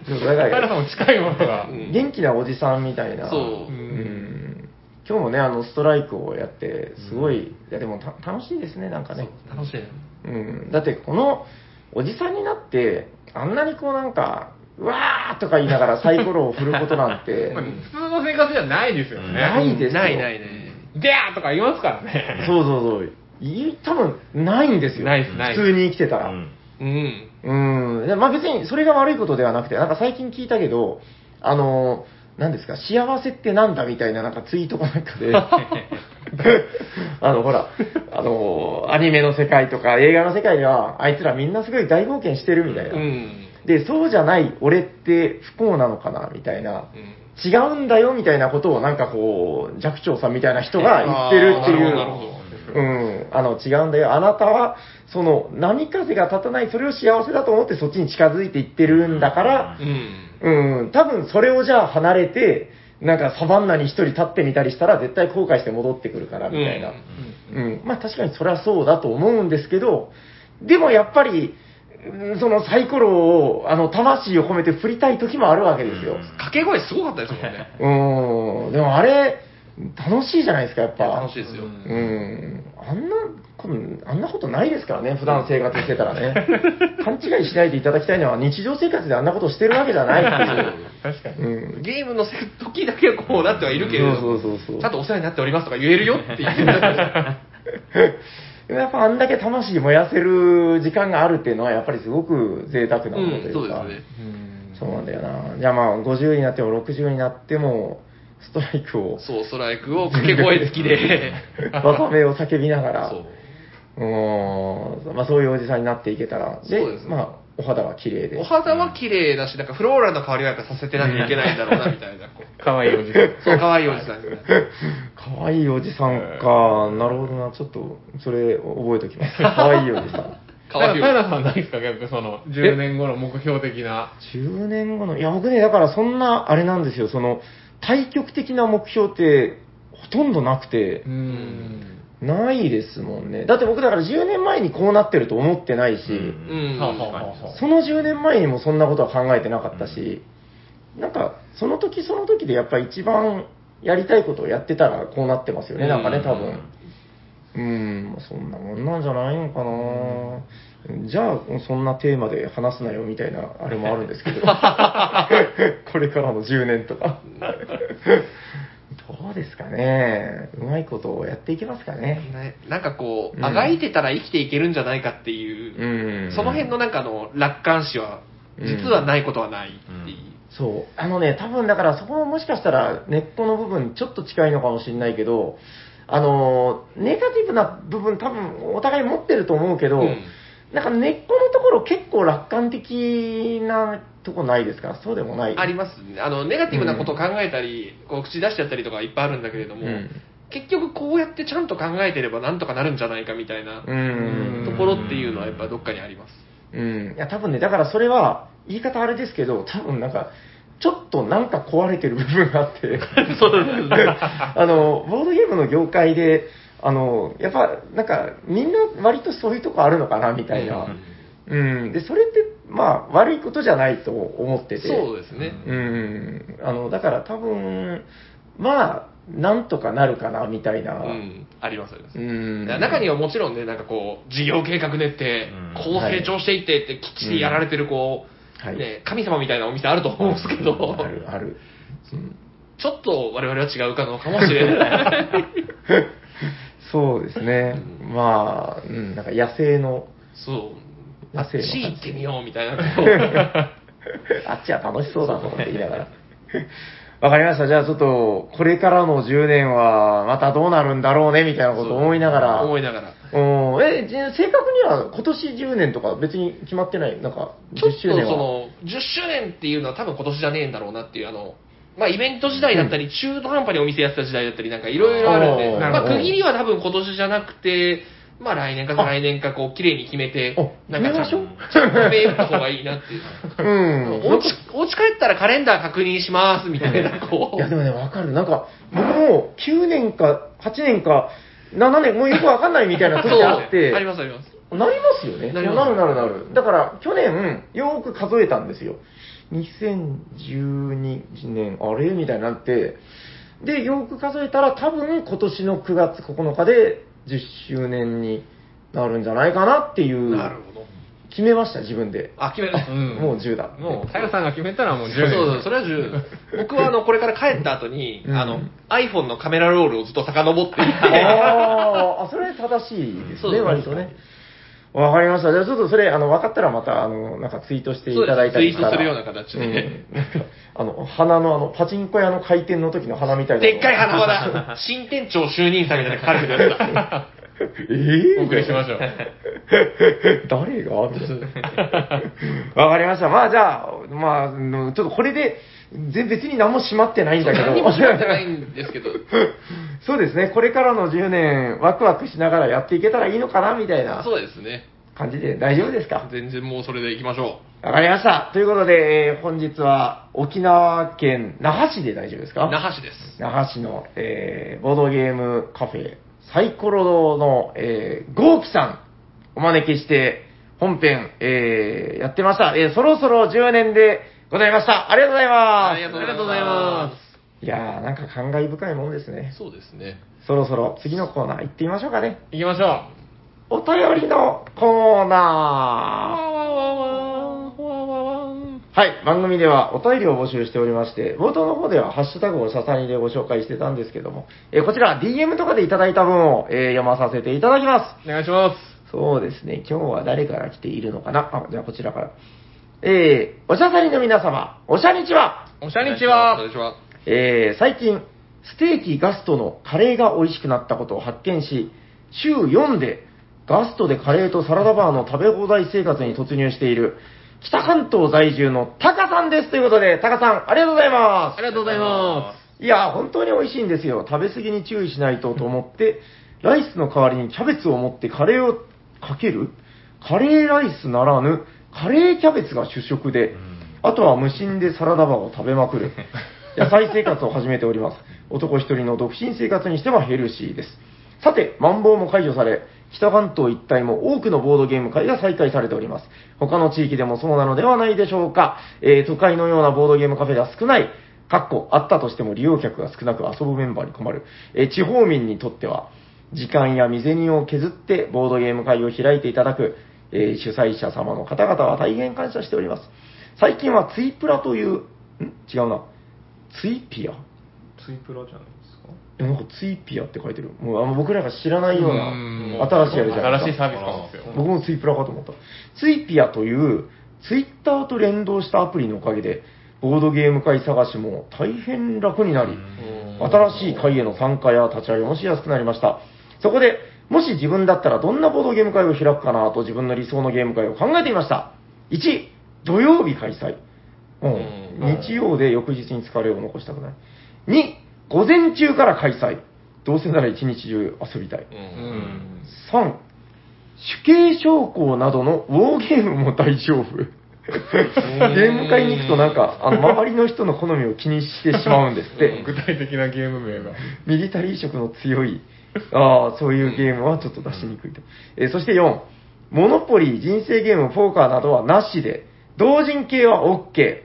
平さんも近いものが。
うん
元気なおじさんみたいな。
そう
うん今日もね、あの、ストライクをやって、すごい、いやでもた楽しいですね、なんか
う、
ね。
楽しい。
うん。だって、この、おじさんになって、あんなにこうなんか、うわーとか言いながらサイコロを振ることなんて [laughs]
まあ、普通の生活じゃないですよね。
ないですよ。
ないないね。
でゃーとか言いますからね。
そうそうそう。い多分、ないんですよ。
ないです
普通に生きてたら。
うん
うん。
うん。でまあ別にそれが悪いことではなくて、なんか最近聞いたけど、あの、何ですか、幸せってなんだみたいななんかツイートかなんかで、あの、ほら、あの、アニメの世界とか映画の世界では、あいつらみんなすごい大冒険してるみたいな。
うん。
で、そうじゃない俺って不幸なのかなみたいな。
うん
違うんだよみたいなことをなんかこう、寂聴さんみたいな人が言ってるってい
あーなるほどなるほ
う。うん。あの、違うんだよ。あなたは、その、波風が立たない、それを幸せだと思ってそっちに近づいていってるんだから、
うん。
うん、多分それをじゃあ離れて、なんかサバンナに一人立ってみたりしたら絶対後悔して戻ってくるから、みたいな。うん。まあ確かにそれはそうだと思うんですけど、でもやっぱり、うんそのサイコロを、あの、魂を込めて振りたい時もあるわけですよ。
掛け声すごかったですもんね。
うん。でもあれ、楽しいじゃないですか、やっぱ。
楽しいですよ。
うん。あんなこと、あんなことないですからね、普段生活してたらね。[laughs] 勘違いしないでいただきたいのは、日常生活であんなことしてるわけじゃないっていう。
確かに。
うん。
ゲームの時だけはこうなってはいるけれど、
そうそうそうそう
ちゃんとお世話になっておりますとか言えるよっていう。[laughs]
でもやっぱあんだけ魂燃やせる時間があるっていうのは、やっぱりすごく贅沢なものというか。
うんそうですね。
そうなんだよな。じゃあまあ、50になっても60になっても、ストライクを、
そう、ストライクを掛け声付きで。[laughs]
技名を叫びながら、
そう。
うーん、まあそういうおじさんになっていけたら、
そうですね
まあ、お肌は綺麗で。
お肌は綺麗だし、なんかフローラルの香りはやっぱさせてなきゃいけないんだろうな、みたいな。こ [laughs] う
可愛いおじさん。
そう、可愛いおじさんに。
可愛いおじさんか。なるほどな。ちょっと、それ覚えておきます。[laughs] 可愛いおじさん。
可愛いおじさん。
平さんないですか逆その、10年後の目標的な。
10年後の、いや、僕ね、だからそんな、あれなんですよ、その、対極的な目標って、ほとんどなくて
う、ん。
ないですもんね。だって僕だから10年前にこうなってると思ってないし、その10年前にもそんなことは考えてなかったし、なんか、その時その時でやっぱ一番やりたいことをやってたらこうなってますよね、なんかね、多分。うん、そんなもんなんじゃないのかな。じゃあ、そんなテーマで話すなよみたいな、あれもあるんですけど。[laughs] これからの10年とか。どうですかね。うまいことをやっていけますかね。
ねなんかこう、
うん
あがいてたら生きていけるんじゃないかっていう、
うん。
その辺のなんかあの楽観視は、実はないことはないっていう。
そう。あのね、多分だからそこももしかしたら根っこの部分ちょっと近いのかもしれないけど、あの、ネガティブな部分多分お互い持ってると思うけど、
うん
なんか根っこのところ結構楽観的なとこないですか？そうでもない
ありますね。あの、ネガティブなことを考えたり、こう口出しちゃったりとかいっぱいあるんだけれども、
うん
結局こうやってちゃんと考えてればなんとかなるんじゃないかみたいな
うん。
ところっていうのはやっぱどっかにあります。
うん。いや、多分ね、だからそれは、言い方あれですけど、多分なんか、ちょっとなんか壊れてる部分があって、[laughs]
そうですね。[laughs]
あの、ボードゲームの業界で、あの、やっぱ、なんか、みんな割とそういうとこあるのかな、みたいな。うん。で、それって、まあ、悪いことじゃないと思ってて。
そうですね。
うん。あの、だから多分、まあ、なんとかなるかな、みたいな。
うん、ありますあります。
うん。
中にはもちろんね、なんかこう、事業計画練って
うん、
こう成長していってって、きっちりやられてる、こう、
はい
ね、神様みたいなお店あると思うんですけど、
ある、ある。うん
ちょっと我々は違うかのかもしれない。[laughs]
そうですね。まあ、うん、なんか野生の、
そう。
野生の
あっち行ってみようみたいな。こ [laughs]
あっちは楽しそうだと思って言いながら。わかりました。じゃあちょっと、これからの10年は、またどうなるんだろうね、みたいなことを思いながら。
う思いながら。
うんえ、じ正確には今年10年とか別に決まってない？なんか、10
ちょっとそ
周年は。
の、10周年っていうのは多分今年じゃねえんだろうなっていう、あの、まあイベント時代だったり、中途半端にお店やってた時代だったり、なんかいろいろあるんで、まあ区切りは多分今年じゃなくて、まあ来年か再来年かこう綺麗に決めて
あ、
なんかちゃんと銘打った方がいいなっていう。[laughs]
うん。
お家、お家帰ったらカレンダー確認しますみたいな、こ
いうや、でもね、わかる。なんか、僕も9年か8年か7年、もうよくわかんないみたいな時あって、
ありますあります。
なりますよね。
なります
るなるなる。だから、去年、よーく数えたんですよ。2012年、あれ？みたいになって、で、よーく数えたら、多分今年の9月9日で10周年になるんじゃないかなっていう、
なるほど。
決めました、自分で。
あ、決める。[laughs]
うん
もう10だ。
もう、タヨさんが決めたらもう10
そう
年。
そう、それは10。僕はあの、これから帰った後に、
うん
あの、iPhone のカメラロールをずっと遡っていって、[laughs]
あーあ、それ正しいですね、割とね。わかりました。じゃあちょっとそれ、あの、分かったらまた、あの、なんかツイートしていただいたり
ツイートするような形で
うんなんかあの、花のあの、パチンコ屋の開店の時の花みたいなの。
でっかい花輪だ。[laughs] 新店長就任祭みたいな書かれてるやつだ。
えー、
お送りしましょう。
誰が？[laughs] わかりました。まあじゃあ、まあ、ちょっとこれで、全別に何も閉まってないんだけど。
何も閉まってないんですけど。[laughs]
そうですね。これからの10年、ワクワクしながらやっていけたらいいのかな、みたいな
そうですね。
感じで大丈夫ですか？
全然もうそれで行きましょ
わかりました。ということで、えー本日は沖縄県那覇市で大丈夫です
う。
か？
那覇市です。
那覇市の、えーボードゲームカフェ、サイコロ堂の、えー、ゴーキさん、お招きして、本編、えーやってました。えーそろそろ10年でございました。ありがとうございます。
ありがとうございます。
いやー、なんか感慨深いもんですね。
そうですね。
そろそろ次のコーナー行ってみましょうかね。
行きましょ
お便りのコー
う。
ナー。はい、番組ではお便りを募集しておりまして、冒頭の方ではハッシュタグをささにでご紹介してたんですけども、えーこちら DM とかでいただいた分を、えー読まさせていただきます。
お願いします。
そうですね、今日は誰から来ているのかな？あ、じゃあこちらから。えー、おしゃさりの皆様、おしゃにちは
おしゃにちは
こんにちは。
えー最近、ステーキガストのカレーが美味しくなったことを発見し、週4でガストでカレーとサラダバーの食べ放題生活に突入している、北関東在住のタカさんですということで、タカさん、ありがとうございま。
ありがとうございます
いや、本当に美味しいんですよ。食べ過ぎに注意しないとと思って、ライスの代わりにキャベツを持ってカレーをかけるカレーライスならぬ、カレーキャベツが主食で、あとは無心でサラダバーを食べまくる。[laughs] 野菜生活を始めております。男一人の独身生活にしてはヘルシーです。さて、マンボウも解除され、北関東一帯も多くのボードゲーム会が再開されております。他の地域でもそうなのではないでしょうか。えー都会のようなボードゲームカフェが少ない。かっこ、あったとしても利用客が少なく遊ぶメンバーに困る。えー地方民にとっては、時間や未銭を削ってボードゲーム会を開いていただく、えー主催者様の方々は大変感謝しております。最近はツイプラという、ん？違うな。ツイピア？
ツイプラじゃないですか？
えなんかツイピアって書いてる。もうあの僕らが知らないような
うん
新しいやるじゃないですか。
新しいサービスかもですよ。
僕もツイプラかと思った。ツイピアという、ツイッターと連動したアプリのおかげで、ボードゲーム会探しも大変楽になり、新しい会への参加や立ち上げもしやすくなりました。そこで、もし自分だったらどんなボードゲーム会を開くかなと自分の理想のゲーム会を考えていました。1、土曜日開催。うん
うん
日曜で翌日に疲れを残したくない。2、午前中から開催。どうせなら一日中遊びたい。
う。
うんん。
3、主刑将校などのウォーゲームも大丈夫。ゲーム会に行くとなんか、あの、周りの人の好みを気にしてしまうんですって。
具体的なゲーム名が。
ミリタリー色の強い、[laughs] ああ、そういうゲームはちょっと出しにくいと。えーそして4、モノポリー、人生ゲーム、ポーカーなどはなしで、同人系は OK。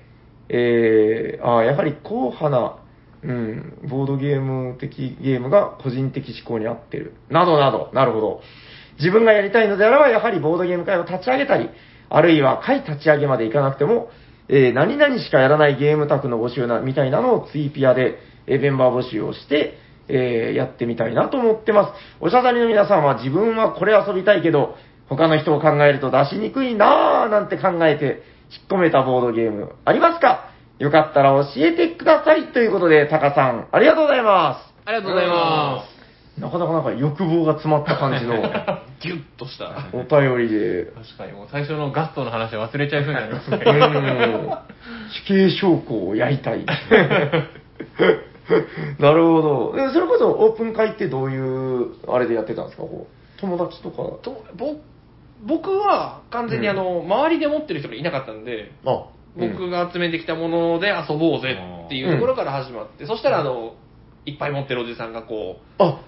えー、ああ、やはり硬派な、うん、ボードゲーム的ゲームが個人的思考に合ってる。などなど、なるほど。自分がやりたいのであれば、やはりボードゲーム会を立ち上げたり、あるいは会立ち上げまでいかなくても、えー何々しかやらないゲーム卓の募集な、みたいなのをツイピアで、えーメンバー募集をして、えーやってみたいなと思ってます。おしゃさりの皆さんは自分はこれ遊びたいけど、他の人を考えると出しにくいなぁなんて考えて、引っ込めたボードゲームありますか？よかったら教えてくださいということで、タカさん、ありがとうございま。
ありがとうございます
なかなかなんか欲望が詰まった感じの
ギュッとした。
お便りで、
す。確かに、もう最初のガストの話忘れちゃいそうになりますね。
うん死刑証拠をやりたい。[laughs] [laughs] なるほど。でそれこそオープン会ってどういう、あれでやってたんですか？こ友達とか。
とぼ僕は完全にあの、周りで持ってる人がいなかったんで、
あ、
僕が集めてきたもので遊ぼうぜっていうところから始まって、そしたらあの、いっぱい持ってるおじさんがこう、
あ、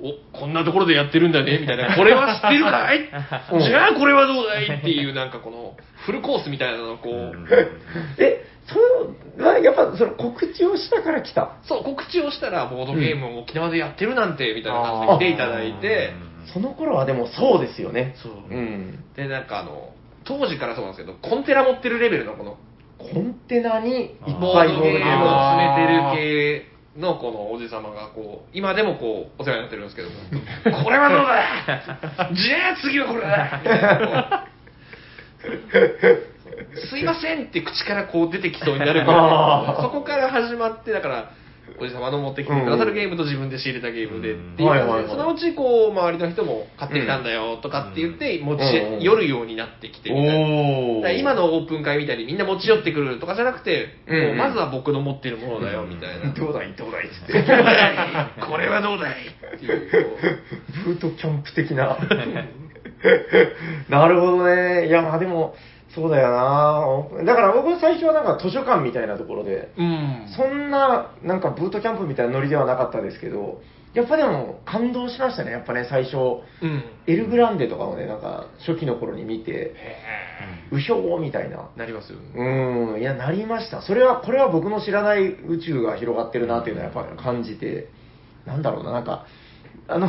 お、こんなところでやってるんだね、みたいな、これは知ってるかい？[laughs]
うん。
じゃあこれはどうだい？っていう、なんかこの、フルコースみたいなのをこう、[laughs]
え、そう、まあやっぱその告知をしたから来た？
そう、告知をしたら、ボードゲームを沖縄でやってるなんて、みたいな感じで来ていただいて、
その頃はでもそうですよね。
そう。
うん。
で、なんかあの、当時からそうなんですけど、コンテナ持ってるレベルのこの、
コンテナにいっぱい
ボードゲームを
あ
詰めてる系のこのおじさまがこう、今でもこう、お世話になってるんですけども、[laughs] これはどうだ？じゃあ次はこれだ。[laughs] すいませんって口からこう出てきそうになるぐらい、そこから始まって、だから、おじさまの持ってきてくださるゲームと自分で仕入れたゲームでっていうそのうちこう、周りの人も買ってきたんだよとかって言って、持ち
うん
寄るようになってきてみたいな。今のオープン会みたいにみんな持ち寄ってくるとかじゃなくて、
うん
もうまずは僕の持ってるものだよみたいな。
どうだい？どうだい？っつって。
これはどうだい？っていう。[laughs] こ
ブートキャンプ的な。[laughs] [laughs] なるほどね。いや、まあでも、そうだよな。だから僕最初はなんか図書館みたいなところで、
ううん。
そんな、なんかブートキャンプみたいなノリではなかったですけど、やっぱでも感動しましたね。やっぱね、最初。
うん。
エルグランデとかをね、なんか初期の頃に見て、うひょーみたいな。
なりますよね。
うん、いや、なりました。それは、これは僕の知らない宇宙が広がってるなっていうのはやっぱ感じて、なんだろうな、なんか、あの、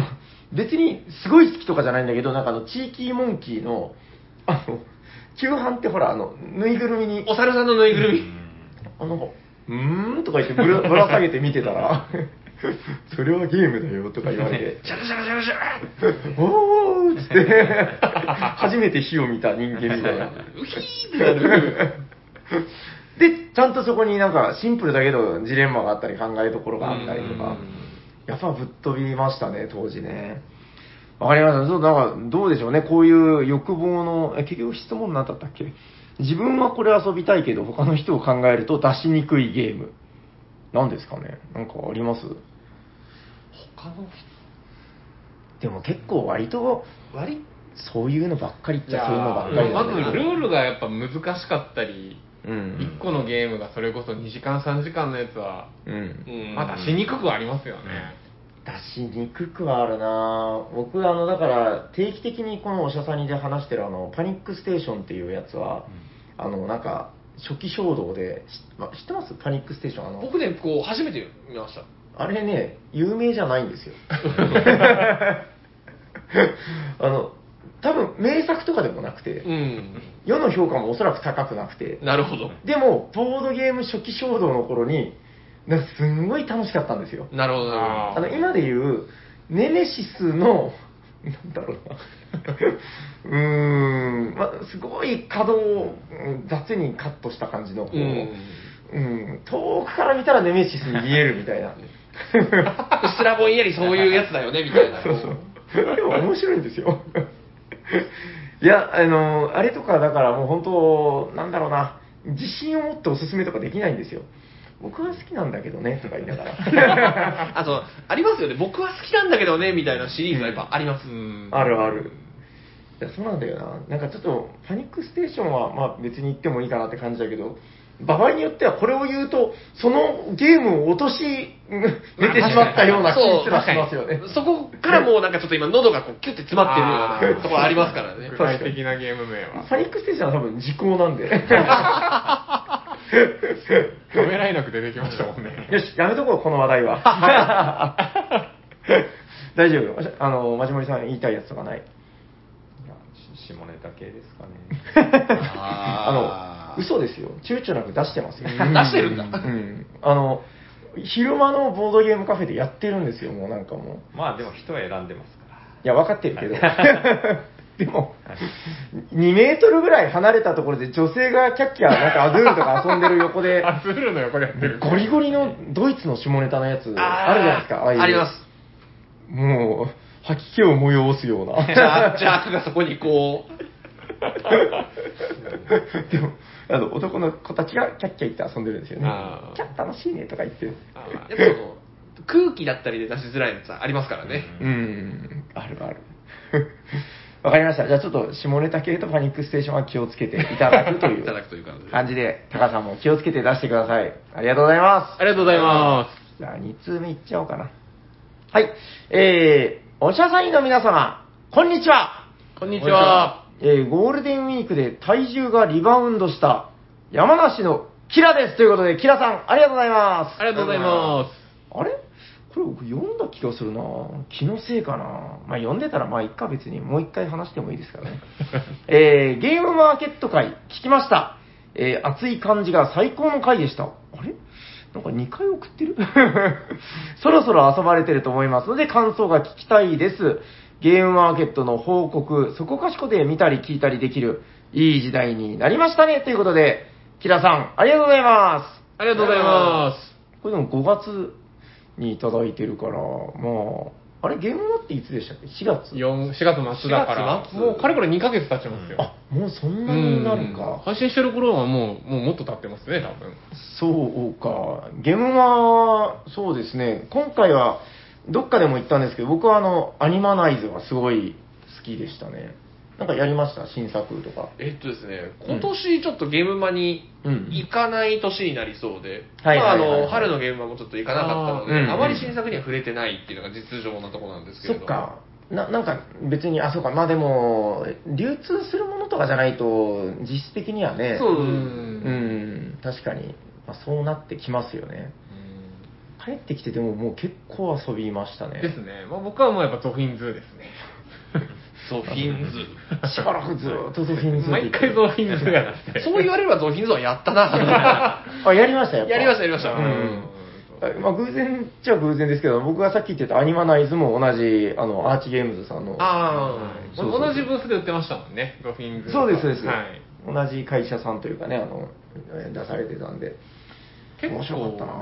別にすごい好きとかじゃないんだけど、なんかあの、チーキーモンキーの、あの、旧版ってほら、あの、ぬいぐるみに、
お猿さんのぬいぐるみ。
あの、うーん？とか言ってぶら [laughs] ぶら下げて見てたら、[laughs] それはゲームだよとか言われて、[laughs]
シャラシャラシャラシャラ
おーっつって、初めて火を見た人間みたいな。
ウヒーってなる。
で、ちゃんとそこになんかシンプルだけどジレンマがあったり考えどころがあったりとか、やっぱぶっ飛びましたね、当時ね。わかりました。そう、なんか、どうでしょうね。こういう欲望の、え結局質問なんだったっけ？自分はこれ遊びたいけど、他の人を考えると出しにくいゲーム。何ですかねなんかあります？
他の
でも結構割と、
割
そういうのばっかりっ
じゃ
ちゃそういうのば
あ
っかり
ま
だね
ずルールがやっぱ難しかったり、
うん。
1個のゲームがそれこそ2時間3時間のやつは、
うん。
うん
まあ出しにくくはありますよね。
出しにくくはあるなぁ僕、あの、だから、定期的にこのおしゃさにで話してるあの、パニックステーションっていうやつは、あの、なんか、初期衝動で、知ってます？パニックステーション。あの、
僕ね、こう、初めて見ました。
あれね、有名じゃないんですよ。[laughs] あの、多分名作とかでもなくて、
うん。
世の評価もおそらく高くなくて、
なるほど。
でも、ボードゲーム初期衝動の頃に、なんかすんごい楽しかったんですよ。
なるほど。
あ
あの、今で言う、ネメシスの、[laughs] なんだろうな。[laughs] うーん、まあ、すごい角をうん雑にカットした感じの、こう、
うん。
うん、遠くから見たらネメシスに見えるみたいな。
うっすらぼんやりそういうやつだよね、みたいな。[laughs]
そうそう。でも面白いんですよ。いや、あの、あれとかだからもう本当、なんだろうな、自信を持っておすすめとかできないんですよ。僕は好きなんだけどね、とか言いながら。[laughs]
あと、ありますよね。僕は好きなんだけどね、みたいなシリーズはやっぱあります。
うん
あるある。いや、そうなんだよな。なんかちょっと、パニックステーションは、まあ別に言ってもいいかなって感じだけど、場合によってはこれを言うと、そのゲームを落とし、う [laughs] ん出てしまったような気すらしますよね。
そこからもうなんかちょっと今喉がこうキュッて詰まってるようなところありますからね
具。体的なゲーム名は。
パニックステーションは多分時効なんで。[laughs] [laughs]
ためらいなく出てきましたもんね。
よし、やめとこう、この話題は。[laughs] 大丈夫。あの、まじもりさん言いたいやつとかない？
下ネタ系ですかね。[laughs]
あの、嘘ですよ。躊躇なく出してますよ。
出してるんだ
うん。あの、昼間のボードゲームカフェでやってるんですよ、もうなんかもう。
まあでも人は選んでますから。
いや、分かってるけど。でも、2メートルぐらい離れたところで女性がキャッキャなんかアズールとか遊んでる横で、[laughs]
アズールの横でやってる。
ゴリゴリのドイツの下ネタのやつあるじゃないですか、ああいう
あります。
もう、吐き気を催すような。[laughs]
じゃあ、ジャークがそこにこう、[laughs]
でも、あの、男の子たちがキャッキャ言って遊んでるんですよねキャッ楽しいねとか言って。
あ
やっぱ空気だったりで出しづらいやつはありますからね。
うん、あるある。わかりました。じゃあちょっと下ネタ系とパニックステーションは気をつけていただくとい [laughs]
いう感じで。
タカさんも気をつけて出してください。ありがとうございます。
ありがとうございま
じゃあ、2通目いっちゃおうかな。はい。えー、おしゃさんの皆様、こんにちは。
す。こんにちは。
えー、ゴールデンウィークで体重がリバウンドした山梨のキラです。ということで、キラさん、ありがとうございます。
ありがとうございます。
あれ？これ僕読んだ気がするな気のせいかなまあ読んでたらまあいっか別にもう一回話してもいいですからね。[laughs] えー、ゲームマーケット会聞きました。えー、熱い感じが最高の回でした。あれ？なんか2回送ってる？[laughs] そろそろ遊ばれてると思いますので感想が聞きたいです。ゲームマーケットの報告、そこかしこで見たり聞いたりできるいい時代になりましたね。ということで、キラさん、ありがとうございます。
ありがとうございます。
これでも5月にいただいてるから、まあ、あれ、ゲームマっていつでしたっけ ?4 月
4, 4月末だから
4、月末
もうかれこれ2ヶ月経ちますよ。
あ、もうそんなになる
うん
か。
配信してる頃はもう、もうもっと経ってますね、多分。
そうか。ゲームマそうですね。今回は、どっかでも言ったんですけど、僕はあの、アニマナイズがすごい好きでしたね。なんかやりました？新作とか。
えっとですね、今年ちょっとゲームマに
うん
行かない年になりそうで、
はい
まああの、春のゲームマもちょっと行かなかったので、
あ
まり新作には触れてないっていうのが実情なところなんですけれども。
そっか。ななんか別に、あ、そうか。まあでも、流通するものとかじゃないと、実質的にはね。
そう
う。
うんん、確かに。まあ、そうなってきますよね。帰ってきてでももう結構遊びましたね。
ですね。まあ、僕はもうやっぱゾフィンズーですね。
ゾフィンズ。[laughs]
しばらくずっとゾフィンズ。
毎回ゾフィンズーが。
そう言われればゾフィンズはやったな。[laughs]
あ、やりましたやっぱ
やりましたやりました
うん。あまあ、偶然っちゃ偶然ですけど、僕がさっき言ってたアニマナイズも同じ、あの、アーチゲームズさんの。
あ
はい
そうそう
同じブースで売ってましたもんね、ゾフィンズー。
そうです、そうです、
はい。
同じ会社さんというかね、あの、え出されてたんで。
結構、
面白かったな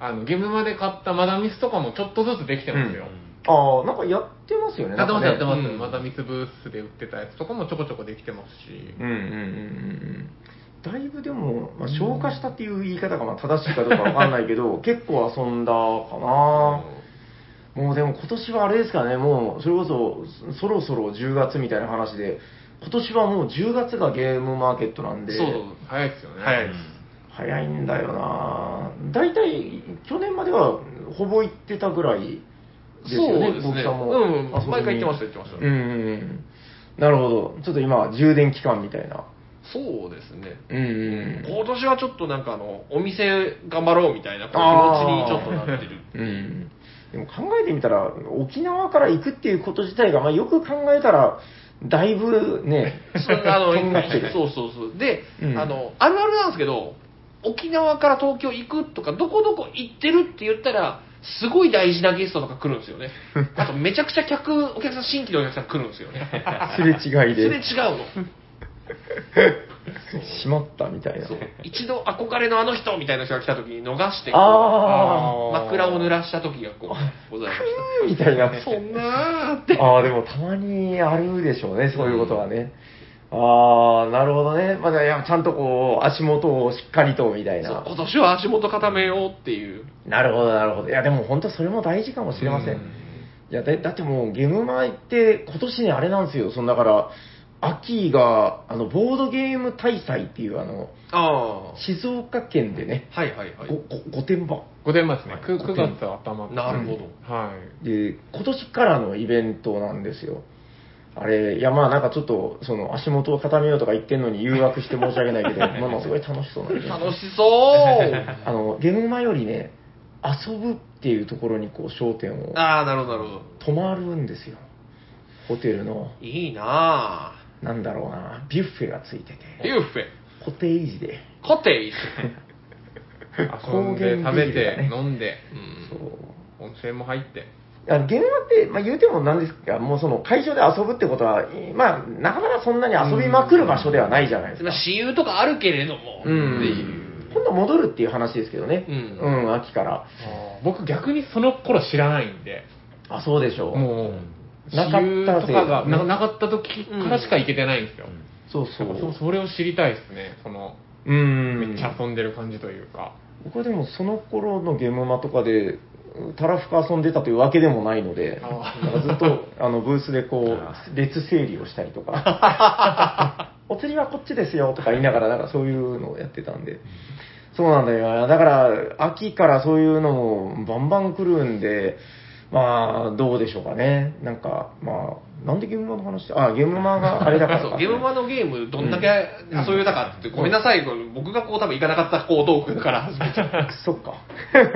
あの、ゲームまで買ったマダミスとかもちょっとずつできてますよ。
ああ、なんかやってますよね。
やってます、やってます。
うん
マダミスブースで売ってたやつとかもちょこちょこできてますし。
うんうんうんうんうん。だいぶでも、まあ、消化したっていう言い方がまあ正しいかどうかわかんないけど、[laughs] 結構遊んだかな。もうでも今年はあれですからね、もうそれこそそろそろ10月みたいな話で、今年はもう10月がゲームマーケットなんで、
そう
早いですよね。
早いです
早いんだよな大体去年まではほぼ行ってたぐらいですよね、
そうですね
僕さんも。
うん毎回行ってました行ってました
うんうんうん。なるほど。ちょっと今、充電期間みたいな。
そうですね。
うんうん。
今年はちょっとなんかあの、お店頑張ろうみたいなこう気持ちにちょっとなってる。
うん。でも考えてみたら、沖縄から行くっていうこと自体が、まあ、よく考えたら、だいぶね、
そうあの
とんがってる。
そうそうそう。で、
うん
あの、あるあるなんですけど、沖縄から東京行くとか、どこどこ行ってるって言ったら、すごい大事なゲストとか来るんですよね。[laughs] あと、めちゃくちゃ客、お客さん、新規のお客さん来るんですよね。[laughs]
すれ違い
それ違
で。
うの。[laughs]
しまったみたいな。
そう一度憧れのあの人みたいな人が来た時に逃して枕を濡らした時がこうございまし
ーみたいな。
た。そんなーって。
ああ、でもたまにあるでしょうね、そういうことはね。ああ、なるほどね。まだ、いやちゃんとこう、足元をしっかりと、みたいな。
今年は足元固めようっていう。
なるほど、なるほど。いや、でも本当それも大事かもしれません。
うん
いやだ、だってもうゲームマって今年ね、あれなんですよ。そのだから、秋が、あの、ボードゲーム大祭っていう、あの、
ああ。
静岡県でね、
はいはいはい。
御殿場。
5年前ですね。9,
はい
9月頭
なるほど。
はい。
で、今年からのイベントなんですよ。あれ、いやまあなんかちょっと、その足元を固めようとか言ってんのに誘惑して申し訳ないけど、[laughs] まあまあすごい楽しそうなんで。
楽しそう [laughs]
あの、ゲームマよりね、遊ぶっていうところにこう焦点を
ああ、なるほどなるほど。
止まるんですよ。ホテルの、
いいなぁ。
なんだろうな、ビュッフェがついてて、
ビュッフェ、
コテージで、
コテージ。[laughs]
遊んで、食べて、飲んで、
うん
そう。
温泉も入って。
あの、ゲームマって、まあ、言うてもなんですか、もうその会場で遊ぶってことは、まあ、なかなかそんなに遊びまくる場所ではないじゃないですか。
まあ私有とかあるけれども、
うん
っていう。
今度戻るっていう話ですけどね。
うん
秋から。
僕逆にその頃知らないんで、
あ、そうでしょう。
もう、
なかった
私有とかが
ぜ
ななかった時からしか行けてないんですよ。
そうそう。
そそれを知りたいですね。その、
うん。
めっちゃ遊んでる感じというか。
僕はでもその頃のゲームマとかで、たらふく遊んでたというわけでもないので、
あ
なんかずっとあのブースでこう、列整理をしたりとか、[laughs] お釣りはこっちですよとか言いながら、なんかそういうのをやってたんで、そうなんだよ。だから、秋からそういうのもバンバン来るんで、まあ、どうでしょうかね。なんか、まあ、なんでゲームマの話？あ、ゲームマが [laughs] あれだからか。
そうゲームマのゲームどんだけ遊べたかって、ごめんなさい、僕がこう多分行かなかったこうトークから始めちゃう [laughs]
そっか。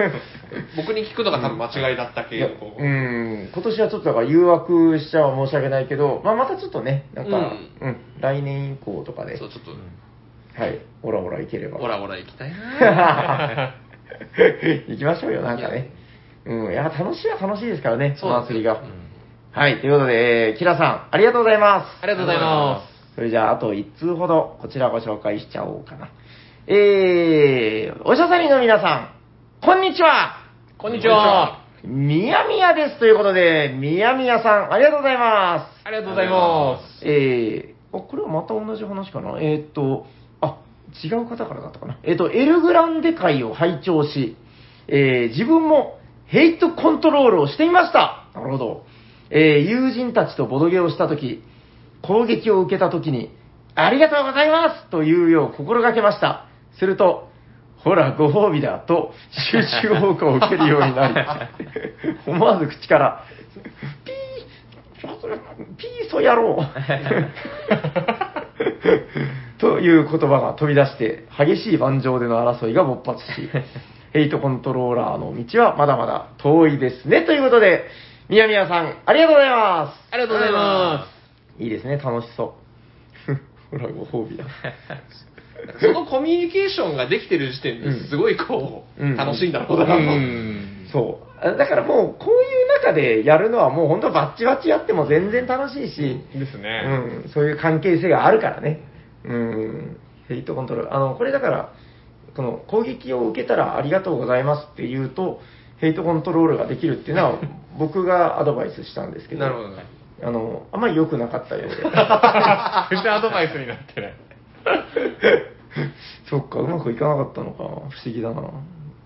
[laughs]
僕に聞くのが多分間違いだった
いや
系のこう、
うん、今年はちょっとだから誘惑しちゃ申し訳ないけど、まあ、またちょっとね、なんか、
う
うん、来年以降とかで、
そうちょっと、
はい、オラオラいければ。
オラオラ行きたいな
行きましょうよ、なんかね。うん、いや、楽しいは楽しいですからね、
そ
お祭りが。はい、ということで、えーキラさん、ありがとうございます。
ありがとうございま
それじゃあ、あと1通ほど、こちらご紹介しちゃおうかな。えー、おしゃさりの皆さん、こんにちは
す。こんにちは。
みやみやですということで、みやみやさん、ありがとうございます。
ありがとうございます。
えー、あこれはまた同じ話かなえーっと、あ、違う方からだったかな。えーっと、エルグランデ会を拝聴し、えー自分もヘイトコントロールをしていました。なるほど。えー友人たちとボドゲをしたとき、攻撃を受けたときに、ありがとうございますというよう心がけました。すると、ほら、ご褒美だと集中砲火を受けるようになり、[laughs] 思わず口から、ピー、ピーソ野郎 [laughs] という言葉が飛び出して、激しい盤上での争いが勃発し、ヘイトコントローラーの道はまだまだ遠いですね。ということで、みやみやさん、ありがとうございます。
ありがとうございます。
いいですね、楽しそう。ほら、ご褒美だ。[laughs]
そのコミュニケーションができてる時点ですごいこう、
うん
楽しいんだろうなと、
うん。
そう。だからもう、こういう中でやるのはもう本当バッチバチやっても全然楽しいし、
ですね。
うん、そういう関係性があるからね。うん、ヘイトコントロール。あの、これだから、この攻撃を受けたらありがとうございますって言うと、ヘイトコントロールができるっていうのは、[laughs] 僕がアドバイスしたんですけど、
なるほど
あの、あんまり良くなかったようで。[laughs]
全然アドバイスになってない。[laughs]
そっか、うまくいかなかったのか、不思議だな。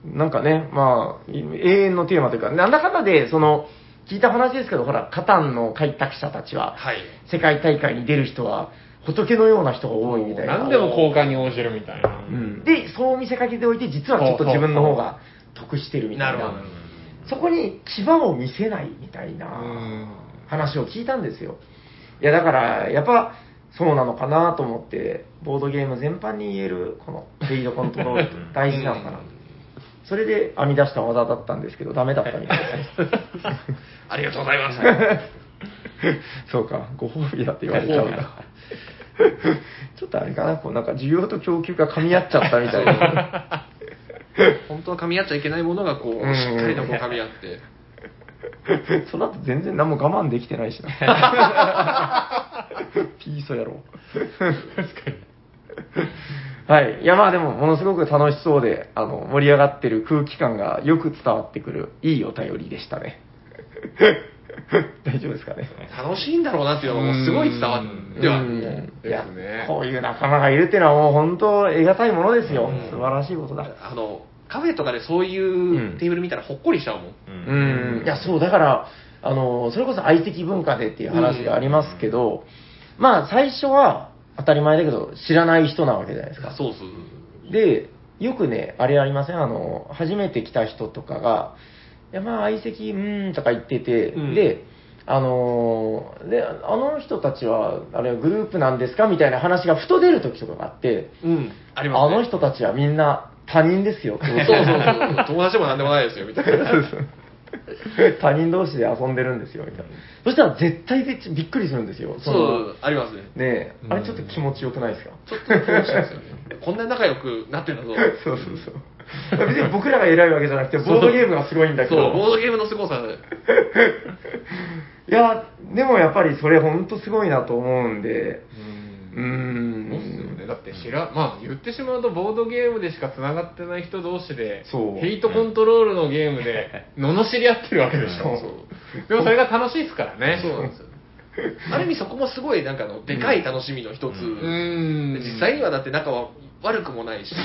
なんかね、まあ、い永遠のテーマというか、なんだかんだで、その、聞いた話ですけど、ほら、カタンの開拓者たちは、
はい
世界大会に出る人は、仏のような人が多いみたいな。
何でも交換に応じるみたいな。
うん、で、そう見せかけておいて、実はちょっと自分の方が得してるみたいな。
なるほど
そこに牙を見せないみたいな
うん
話を聞いたんですよ。いや、だから、やっぱ、そうなのかなと思って、ボードゲーム全般に言える、この、レイドコントロールって [laughs] 大事なのかな。それで編み出した技だったんですけど、ダメだったみたいですね。[laughs]
ありがとうございます。[laughs]
そうか、ご褒美だって言われちゃうんだ。[laughs] ちょっとあれかな、こうなんか需要と供給が噛み合っちゃったみたいな。[laughs]
本当は噛み合っちゃいけないものがこう、
うん
しっかりとこう噛み合って。[laughs]
その後全然何も我慢できてないしな。ピーソやろ
確かに。
はい。いやまあでも、ものすごく楽しそうで、あの、盛り上がってる空気感がよく伝わってくる、いいお便りでしたね。[laughs] 大丈夫ですかね。
楽しいんだろうなっていうのがもうすごい伝わっては、
うん
もう
いやこういう仲間がいるっていうのはもう本当、得難いものですよ。
うん
素晴らしいことだ。
あの、カフェとかでそういうテーブル見たらほっこりしちゃうもん。
うん、いや、そう、だから、あの、それこそ相席文化でっていう話がありますけど、まあ、最初は当たり前だけど、知らない人なわけじゃないですか。
そうそう。
で、よくね、あれありません？あの、初めて来た人とかが、いや、まあ、相席、うーん、とか言ってて、
うん
で、あのーで、あの人たちは、あれはグループなんですか？みたいな話がふと出る時とかがあって、
うん。ありますね。
あの人たちはみんな他人ですよ。
そうそうそう。友達でもなんでもないですよ、みたいな。[laughs]
他人同士で遊んでるんですよ、みたいな。そしたら絶対でびっくりするんですよ。
そ
の
う、ありますね。
ねえ、あれちょっと気持ちよくないですか？
ちょっと楽しいですよね。こんなに仲良くなってんだぞ。
そうそうそう。別に僕らが偉いわけじゃなくて、ボードゲームがすごいんだけ
そう、ボー
ど。
ドゲームの凄さで。[laughs]
いや、でもやっぱりそれ本当すごいなと思うんで、うー
そうっすよね。だって知ら、まあ言ってしまうとボードゲームでしか繋がってない人同士で、
そう
ヘイトコントロールのゲームで、[laughs] 罵り合ってるわけでしょ。
そう
でもそれが楽しいですからね。
そうなんですよ。ある意味そこもすごいなんかあの、でかい楽しみの一つ。
うん。
実際にはだって仲は悪くもないし、
ん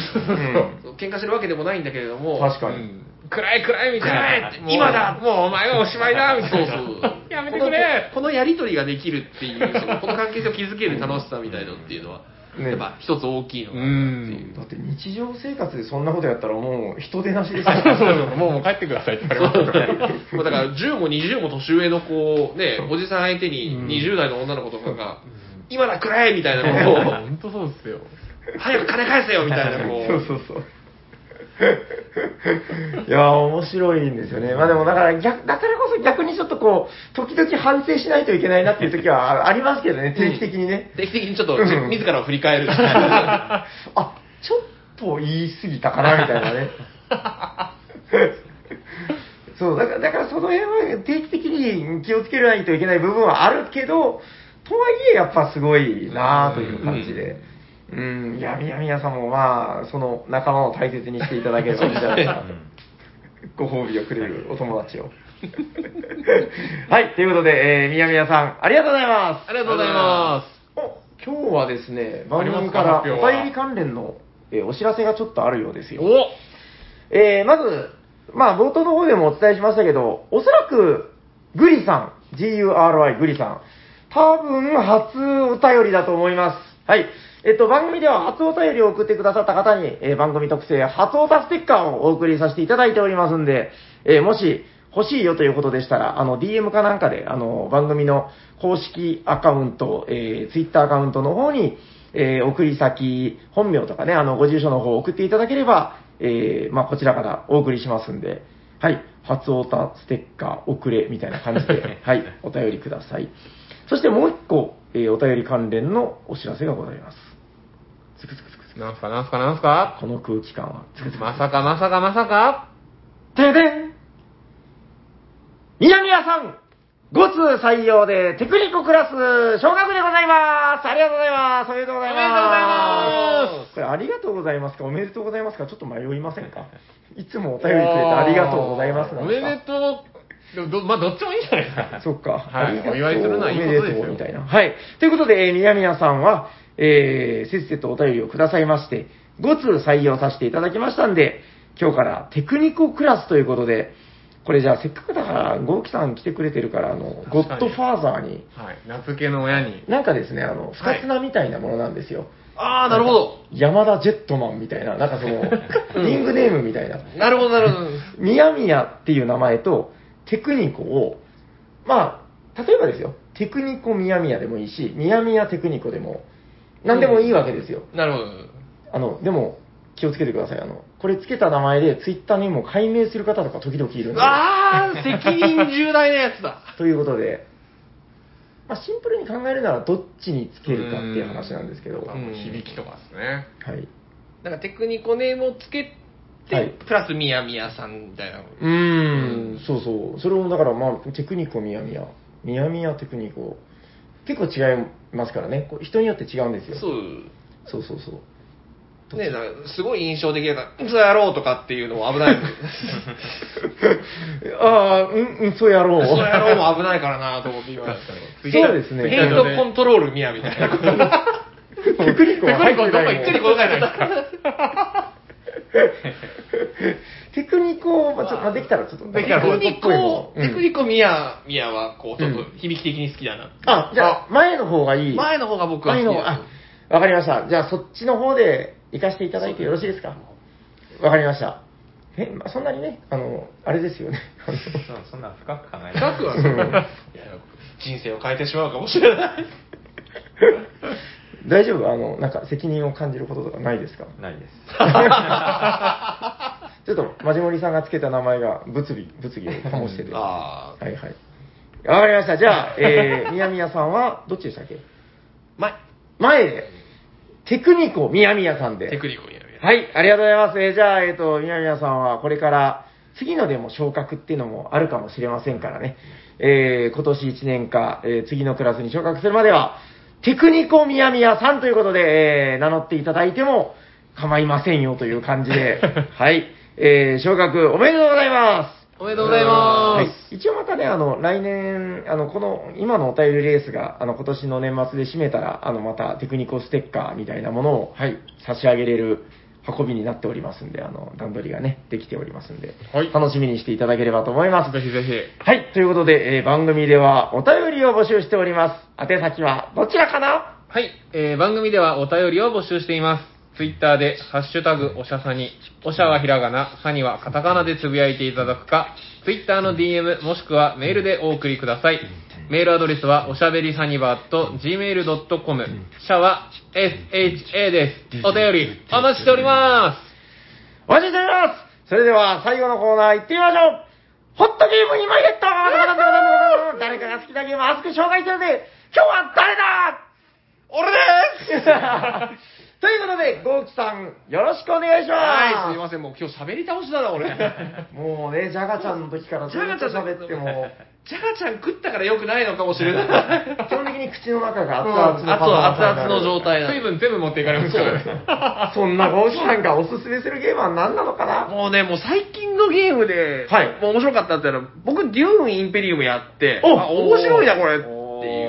喧嘩してるわけでもないんだけれども、
確かに。
うん暗い暗いみたいな。
暗いって
もう
今だ
もうお前はおしまいだみた
そう
いな。
そう。
やめてくれ
このこのやりとりができるっていう、そのこの関係性を築ける楽しさみたいのっていうのは、
ね
やっぱ一つ大きいのか
う
なっていう。
ん。
だって日常生活でそんなことやったらもう人手なしです
そうそう
よ。
そうもうもう帰ってくださいって言われ
だから10も20も年上の子、ね、おじさん相手に20代の女の子とかが、今だくらえみたいなのを、[laughs]
本当そうっすよ。
早く金返せよみたいなこう。
そうそうそう。[laughs] いやー、面白いんですよね。まあでもだから逆、だからこそ逆にちょっとこう、時々反省しないといけないなっていう時はあありますけどね、定期的にね。
定期的にちょっと
うん
自らを振り返る。[laughs]
あ、ちょっと言い過ぎたかな、みたいなね。[laughs] そう、だから、だからその辺は定期的に気をつけないといけない部分はあるけど、とはいえやっぱすごいなという感じで。うん、いや、みやみやさんもまあ、その仲間を大切にしていただければいいんじゃないかなと。ご褒美をくれるお友達を。[laughs] はい、ということで、えー、みやみやさん、ありがとうございます。
ありがとうございま
お今日はですね、番組からお便り関連の、えーお知らせがちょっとあるようです
す。
よ。
お
えーまず、まあ、冒頭の方でもお伝えしましたけど、おそらく、グリさん、GURI グリさん、多分初お便りだと思います。はい。えっと、番組では初お便りを送ってくださった方に、えー番組特製初おたステッカーをお送りさせていただいておりますんで、えーもし欲しいよということでしたら、あの、DM かなんかで、あの、番組の公式アカウント、えー、Twitter アカウントの方に、えー送り先、本名とかね、あの、ご住所の方を送っていただければ、えーまあ、こちらからお送りしますんで、はい、初オタステッカー送れ、みたいな感じで、[laughs] はい、お便りください。そしてもう一個、えーお便り関連のお知らせがございます。つくつくつくつく。
なんすかなんすかなんすか？
この空気感は、つくつく
まさかまさかまさか？
てでん宮宮さん !5 通採用でテクニコクラス昇格でございますありがとうございますおめでとうございます
おめでとうございます
これありがとうございますか？おめでとうございますか？ちょっと迷いませんか？いつもお便りくれてありがとうございますなん
おめ
で
とう。でもどまあ、どっちもいいんじゃないですか。
そっか。
はいお祝いするのはいいことですよ
おめでとうみたいな。はい。ということで、えー、宮宮さんは、えー、せっせとお便りをくださいまして、5通採用させていただきましたんで、今日からテクニコクラスということで、これじゃあせっかくだから、ゴーキさん来てくれてるから、あの、ゴッドファーザーに、
はい。名付けの親に。
なんかですね、あの、二つ名みたいなものなんですよ。
ああ、なるほど。
山田ジェットマンみたいな、なんかその、[laughs] リングネームみたいな。
なるほど、なるほど。
みやみやっていう名前と、テクニコを、まあ、例えばですよ、テクニコみやみやでもいいし、みやみやテクニコでも、なんでもいいわけですよ。
なるほど。
あの、でも、気をつけてください。あの、これつけた名前でツイッターネームを解明する方とか時々いるんで。
ああ、責任重大なやつだ。[laughs]
ということで、まあ、シンプルに考えるならどっちにつけるかっていう話なんですけど。
響きとかですね。
なんかテクニコネームをつけて、
はい
プラスみやみやさんみたいな。
うーん、そうそう。それをだから、まあ、テクニコみやみや、みやみやテクニコ、結構違いますからね。こう人によって違うんですよ。
そう。
そうそうそう。
ねなんかすごい印象的だから、そうやろうとかっていうのも危ない。[laughs]
ああ、うん、うん、そうやろう。
そうやろうも危ないからなと思って今。
そうですね
ヘイトコントロールみやみたいなこと。
テクニコ
テ
は
クニコどこ
入ってない
行ってることないですか
テクニコ、まあ、ちょっと、まあ、できたらちょっと。
できたら
テクニコ、テクニコみやみやは、こう、ちょっと響き的に好きだな。
あ、じゃあ、前の方がいい。
前の方が僕は好き
方。あ、わかりました。じゃあ、そっちの方で行かせていただいてよろしいですか？わかりました。え、まあ、そんなにね、あの、あれですよね。
そそんな深く考えない。
深くは
うん
そういや人生を変えてしまうかもしれない。
大丈夫？あの、なんか責任を感じることとかないですか？
ないです。[laughs]
ちょっと、マジモリさんがつけた名前が物議、物議を醸してて。は
ああ。
いはい。わかりました。じゃあ、えー、みやみやさんは、どっちでしたっけ？
前。
前で、テクニコみやみやさんで。
テクニコみやみや。
はい、ありがとうございます。えーじゃあ、えっ、と、みやみやさんは、これから、次のでも昇格っていうのもあるかもしれませんからね。えー、今年1年か、えー次のクラスに昇格するまでは、テクニコみやみやさんということで、えー名乗っていただいても構いませんよという感じで、[laughs] はい、えー、昇格おめでとうございます。
おめでとうございま
はい
す。、
一応またね、あの、来年、あの、この、今のお便りレースが、あの、今年の年末で締めたら、あの、またテクニコステッカーみたいなものを、はい、差し上げれる運びになっておりますんで、あの、段取りがね、できておりますんで、
はい
楽しみにしていただければと思います。
ぜひぜひ。
はい、ということで、えー番組ではお便りを募集しております。宛先はどちらかな？
はい、えー番組ではお便りを募集しています。ツイッターで、ハッシュタグ、おしゃさに、おしゃはひらがな、さにはカタカナでつぶやいていただくか、ツイッターの DM、もしくはメールでお送りください。メールアドレスは、おしゃべりサニバーと gmail.com、シャは SHA です。お便り、お待ちしておりま
お待ちしております。それでは最後のコーナー行ってみましょう。ホットゲーム2枚ゲット。誰かが好きなゲームを熱く紹介するぜ。今日は誰だ？俺です [laughs] ということで、ゴーキさん、よろしくお願いします。
はい、すいません、もう今日喋り倒しだな、俺。[laughs]
もうね、ジャガちゃんの時からずっと喋っても、
ジャガちゃん食ったから良くないのかもしれない。[laughs]
基本的に口の中が熱
うん
々の
熱々熱々の状態
水分全部持っていかれますからね。
そんなゴーキさんがおすすめするゲームは何なのかな？
もうね、もう最近のゲームで、
はい
もう面白かったって言ったら、僕、デューンインペリウムやって、
お
あ面白いな、これってい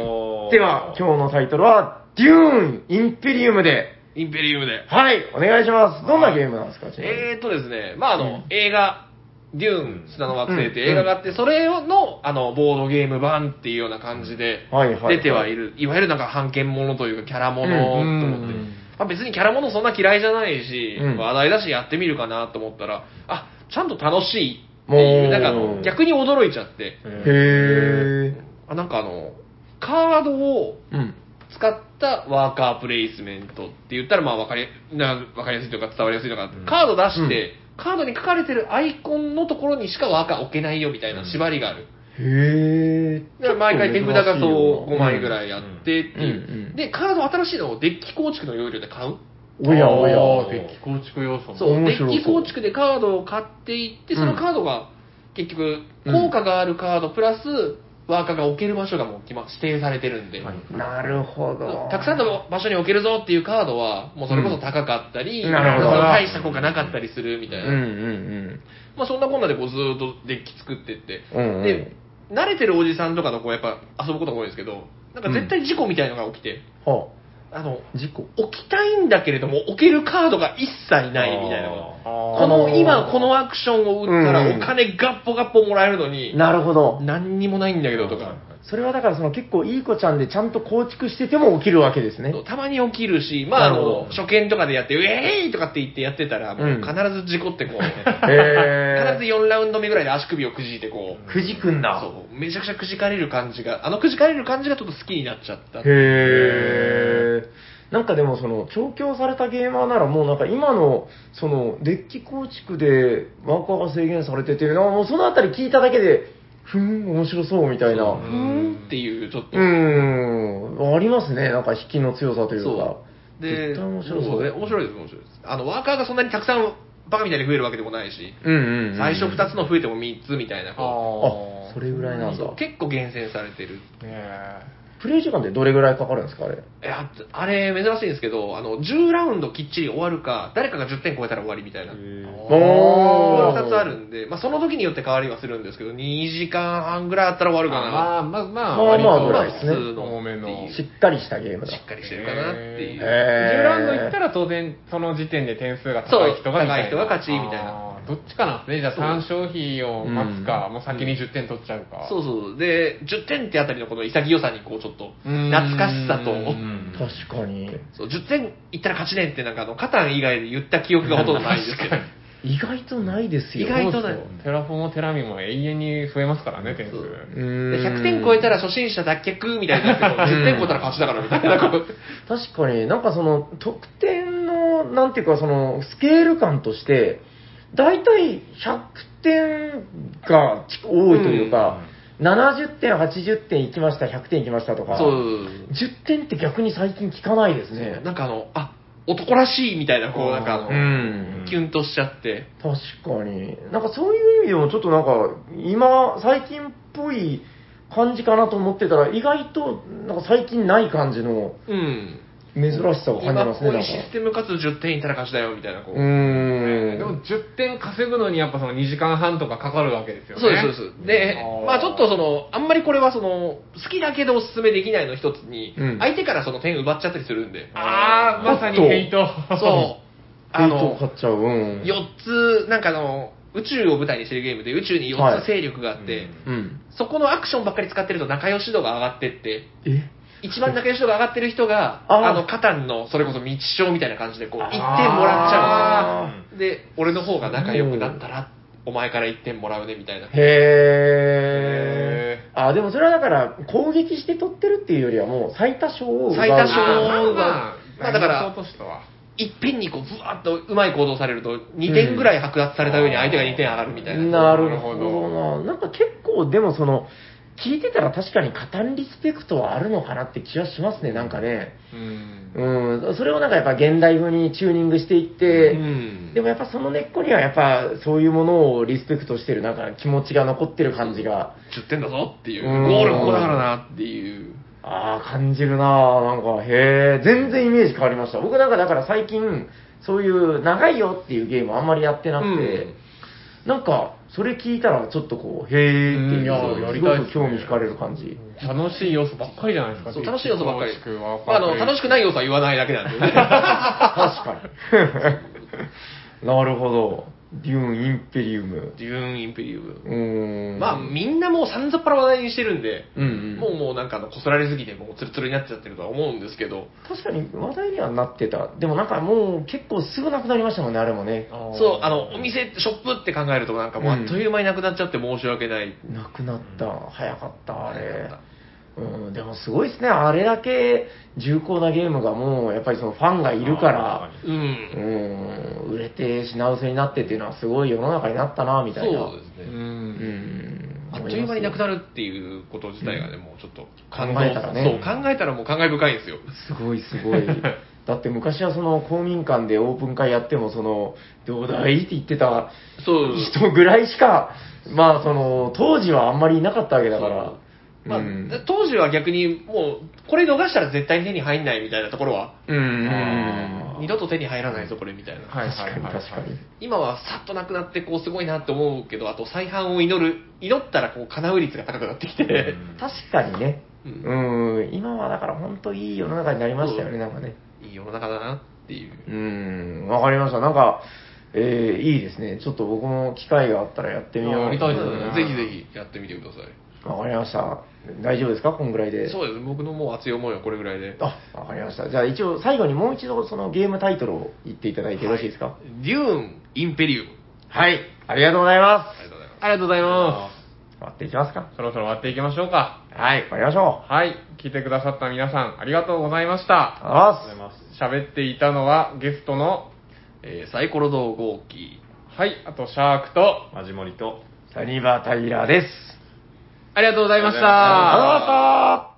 う。
では、今日のタイトルは、デューン・インペリウムで、
インペリウムで。
はい、お願いします。どんなゲームなんですか、ちなみに？
えーとですね、まああの、
うん
映画、デューン、砂の惑星って
うん
映画があって、それの、あの、ボードゲーム版っていうような感じで
はいはいはい
出てはいる、いわゆるなんか版権ものというか、キャラものと思って。
うん
まあ、別にキャラものそんな嫌いじゃないし、
うん
話題だしやってみるかなと思ったら、あ、ちゃんと楽しいっていう、
おー
なんか逆に驚いちゃって、
へ
あなんかあの、カードを
ー。うん。
使ったワーカープレイスメントって言ったらまあ分かりなわかりやすいとか伝わりやすいのか、カード出して、カードに書かれてるアイコンのところにしかワーカー置けないよみたいな縛りがある。
へー。
で毎回手札がそう5枚ぐ
い。
らいあってっていう。
うんうん
で、カード新しいのをデッキ構築の要領で買う。
おやおや。
デッキ構築要素も
そう、デッキ構築でカードを買っていって、そのカードが結局効果があるカードプラスワーカーが置ける場所がもう決ま指定されてるんで。
なるほど。
たくさんの場所に置けるぞっていうカードは、もうそれこそ高かったり、
うんなるほど
大した効果なかったりするみたいな。
うんうん
まあそんなこんなでこうずーっとデッキ作ってって、
うんうん
で、慣れてるおじさんとかとこうやっぱ遊ぶことが多いんですけど、なんか絶対事故みたいのが起きて、
うん。は
あの、
あ、事故。
置きたいんだけれども、置けるカードが一切ないみたいなこと。
あ
この今このアクションを打ったら
うん
お金ガッポガッポもらえるのに、
なるほど。
何にもないんだけどとか。
それはだからその結構いい子ちゃんでちゃんと構築してても起きるわけですね。
たまに起きるし、まあ、あの、初見とかでやって、ウェーイとかって言ってやってたら、もう
うん
必ず事故ってこう、[laughs]
へ
必ず4ラウンド目ぐらいで足首をくじいてこう、
くじくんだ。
そう、めちゃくちゃくじかれる感じが、あのくじかれる感じがちょっと好きになっちゃった。
へー。なんかでもその調教されたゲーマーならもうなんか今のそのデッキ構築でワーカーが制限されてていうのはもうそのあたり聞いただけでふーん面白そうみたいな。
ふーん。っていう、ちょっと。
うーんありますね。なんか引きの強さというか。
そう。で、
絶対面白そう。
面白いです、面白いです。あの、ワーカーがそんなにたくさんバカみたいに増えるわけでもないし、
うんうん、うん、
最初2つの増えても3つみたいな、こ
あそれぐらいなんだ。
う、結構厳選されてる。
ね
プレイ時間ってどれぐらいかかるんですかあれ？
いや、あれ、珍しいんですけど、あの、10ラウンドきっちり終わるか、誰かが10点超えたら終わりみたいな。
おー。
2つあるんで、まあ、その時によって変わりはするんですけど、2時間半ぐらいあったら終わるかな。
まあまあまあ、
まあまあ
割と
ぐらいですね。
普通の
多めの。
しっかりしたゲームだ。
しっかりしてるかなっていう。
へー。
10ラウンドいったら当然その時点で点数が高い人が
高い人が勝ちみたいな
どっちかな？ねじゃあ
そう。
単消費を待つか、
うん。
もう先に10点取っちゃうか、
そうそう。で、10点ってあたりのこの潔さにこうちょっと、
うん。
懐かしさと、
うん
確かに。
そう10点いったら勝ちねんってなんかあの、カタン以外で言った記憶がほとんどないんですけど。
意外とないですよ。
意外とない。
テラフォもテラミも永遠に増えますからね点数。
そう
うー
で
ん
100点超えたら初心者脱却みたいになってこう、[laughs] 10点超えたら勝ちだからみたいな。
確かに。なんかその得点のなんていうかそのスケール感として大体100点が多いというか、70点80点いきました100点いきましたとか
そう。
10点って逆に最近聞かないですね
なんかあの、あ、男らしいみたいな、こうなんかあの、
うん
キュンとしちゃって。
確かになんかそういう意味でもちょっとなんか今最近っぽい感じかなと思ってたら意外となんか最近ない感じの
うん。
珍しさを感じ
今
ますね
システムかつ10点いったら勝ちだよみたいな、こう。
うーん
でも10点稼ぐのにやっぱその2時間半とかかかるわけですよね
そうです、そうです。でまあちょっとその、あんまりこれはその、好きだけどおすすめできないの一つに、
うん
相手からその点奪っちゃったりするんで。
ああまさにヘイト
そう。[laughs] あの
買っちゃう。うん。
4つ、なんかあの、宇宙を舞台にしてるゲームで宇宙に4つ勢力があって、
はい
うん。
そこのアクションばっかり使ってると仲良し度が上がってって、
え？
一番仲良し度が上がってる人が、
あ
の、カタンの、それこそ道章みたいな感じで、こう、1
あー
点もらっちゃうんですよ。で、俺の方が仲良くなったら、お前から1点もらうね、みたいな。
へー。あ、でもそれはだから、攻撃して取ってるっていうよりはもう最多勝を奪う。
最多勝
まあ
を
まあ、
まあだから。いっぺんにこう、ぶわっとうまい行動されると、2点ぐらい剥奪された上に相手が2点上がるみたいな。
なるほ
なる
どな。なんか結構、でもその、聞いてたら確かにカタンリスペクトはあるのかなって気はしますね、なんかね。
うん。
うん、それをなんかやっぱ現代風にチューニングしていって、
うん
でもやっぱその根っこにはやっぱそういうものをリスペクトしてるなんか気持ちが残ってる感じが、
10点だぞっていう、
うん
ゴールここだからなっていう。
ああ、感じるなぁ。なんか、へえ、全然イメージ変わりました。僕なんかだから最近、そういう長いよっていうゲームあんまりやってなくて、なんか、それ聞いたらちょっとこう、へえっていう、
うんいややりたいっすね
すごく興味惹かれる感じ。
楽しい要素ばっかりじゃないですか。
そう楽しい要素ばっかり
構築は
まあ、あの、楽しくない要素は言わないだけなんでね。[laughs]
確かに。[laughs] [laughs] なるほど。デューン・インペリウム。
デューン・インペリウム。
うーん。
まあ、みんなもうさんざっぱら話題にしてるんで、
うんうん。
もうもうなんかあの、こすられすぎてもうツルツルになっちゃってるとは思うんですけど、
確かに話題にはなってた。でもなんかもう結構すぐなくなりましたもんね、あれもね。
そう、あの、お店、ショップって考えるとなんかもうあっという間になくなっちゃって申し訳ない。
なくなった。早かった、あれ。うん、でもすごいですね。あれだけ重厚なゲームがもう、やっぱりそのファンがいるから、
うん。
うん、売れて品薄になってっていうのはすごい世の中になったな、みたいな。
そうです
う。
ね。
うんん。
あっという間になくなるっていうこと自体がね、もうちょっと
考えたらね
そう、考えたらもう感慨深いんですよ。
すごいすごい。[laughs] だって昔はその公民館でオープン会やっても、その、どうだいって言ってた
そう。
人ぐらいしか、まあその、当時はあんまりいなかったわけだから。
まあ
うん、
当時は逆にもう、これ逃したら絶対に手に入んないみたいなところは、
うん
二度と手に入らないぞ、これみたいな。
はい
確かに
はいはいはい
確かに。
今はさっとなくなって、こう、すごいなって思うけど、あと再販を祈る、祈ったら、こう、叶う率が高くなってきて、[laughs]
確かにね。
う
うんん、今はだから本当いい世の中になりましたよね、なんかね。
いい世の中だなっていう。
うん、わかりました。なんか、えー、いいですね。ちょっと僕も機会があったらやってみよう。
やりたいですね
ぜひぜひやってみてください。
わかりました。大丈夫ですか？こんぐらいで。
そうです。僕のもう熱い思いはこれぐらいで。
あ、わかりました。じゃあ一応最後にもう一度そのゲームタイトルを言っていただいてよろしいですか？
デューン・インペリウム。
はい。ありがとうございま。
ありがとうございます。
ありがとうございます
終わっていきますか
す。そろそろ終わっていきましょうか。
はい、終わりましょう。
はい。聞いてくださった皆さん、ありがとうございました。
あ
ありがとうございます。
喋っていたのはゲストの、
えーサイコロ同号機。
はい、あとシャークと、
マジモリと、
サニバー・タイラーです。ありがとうございました。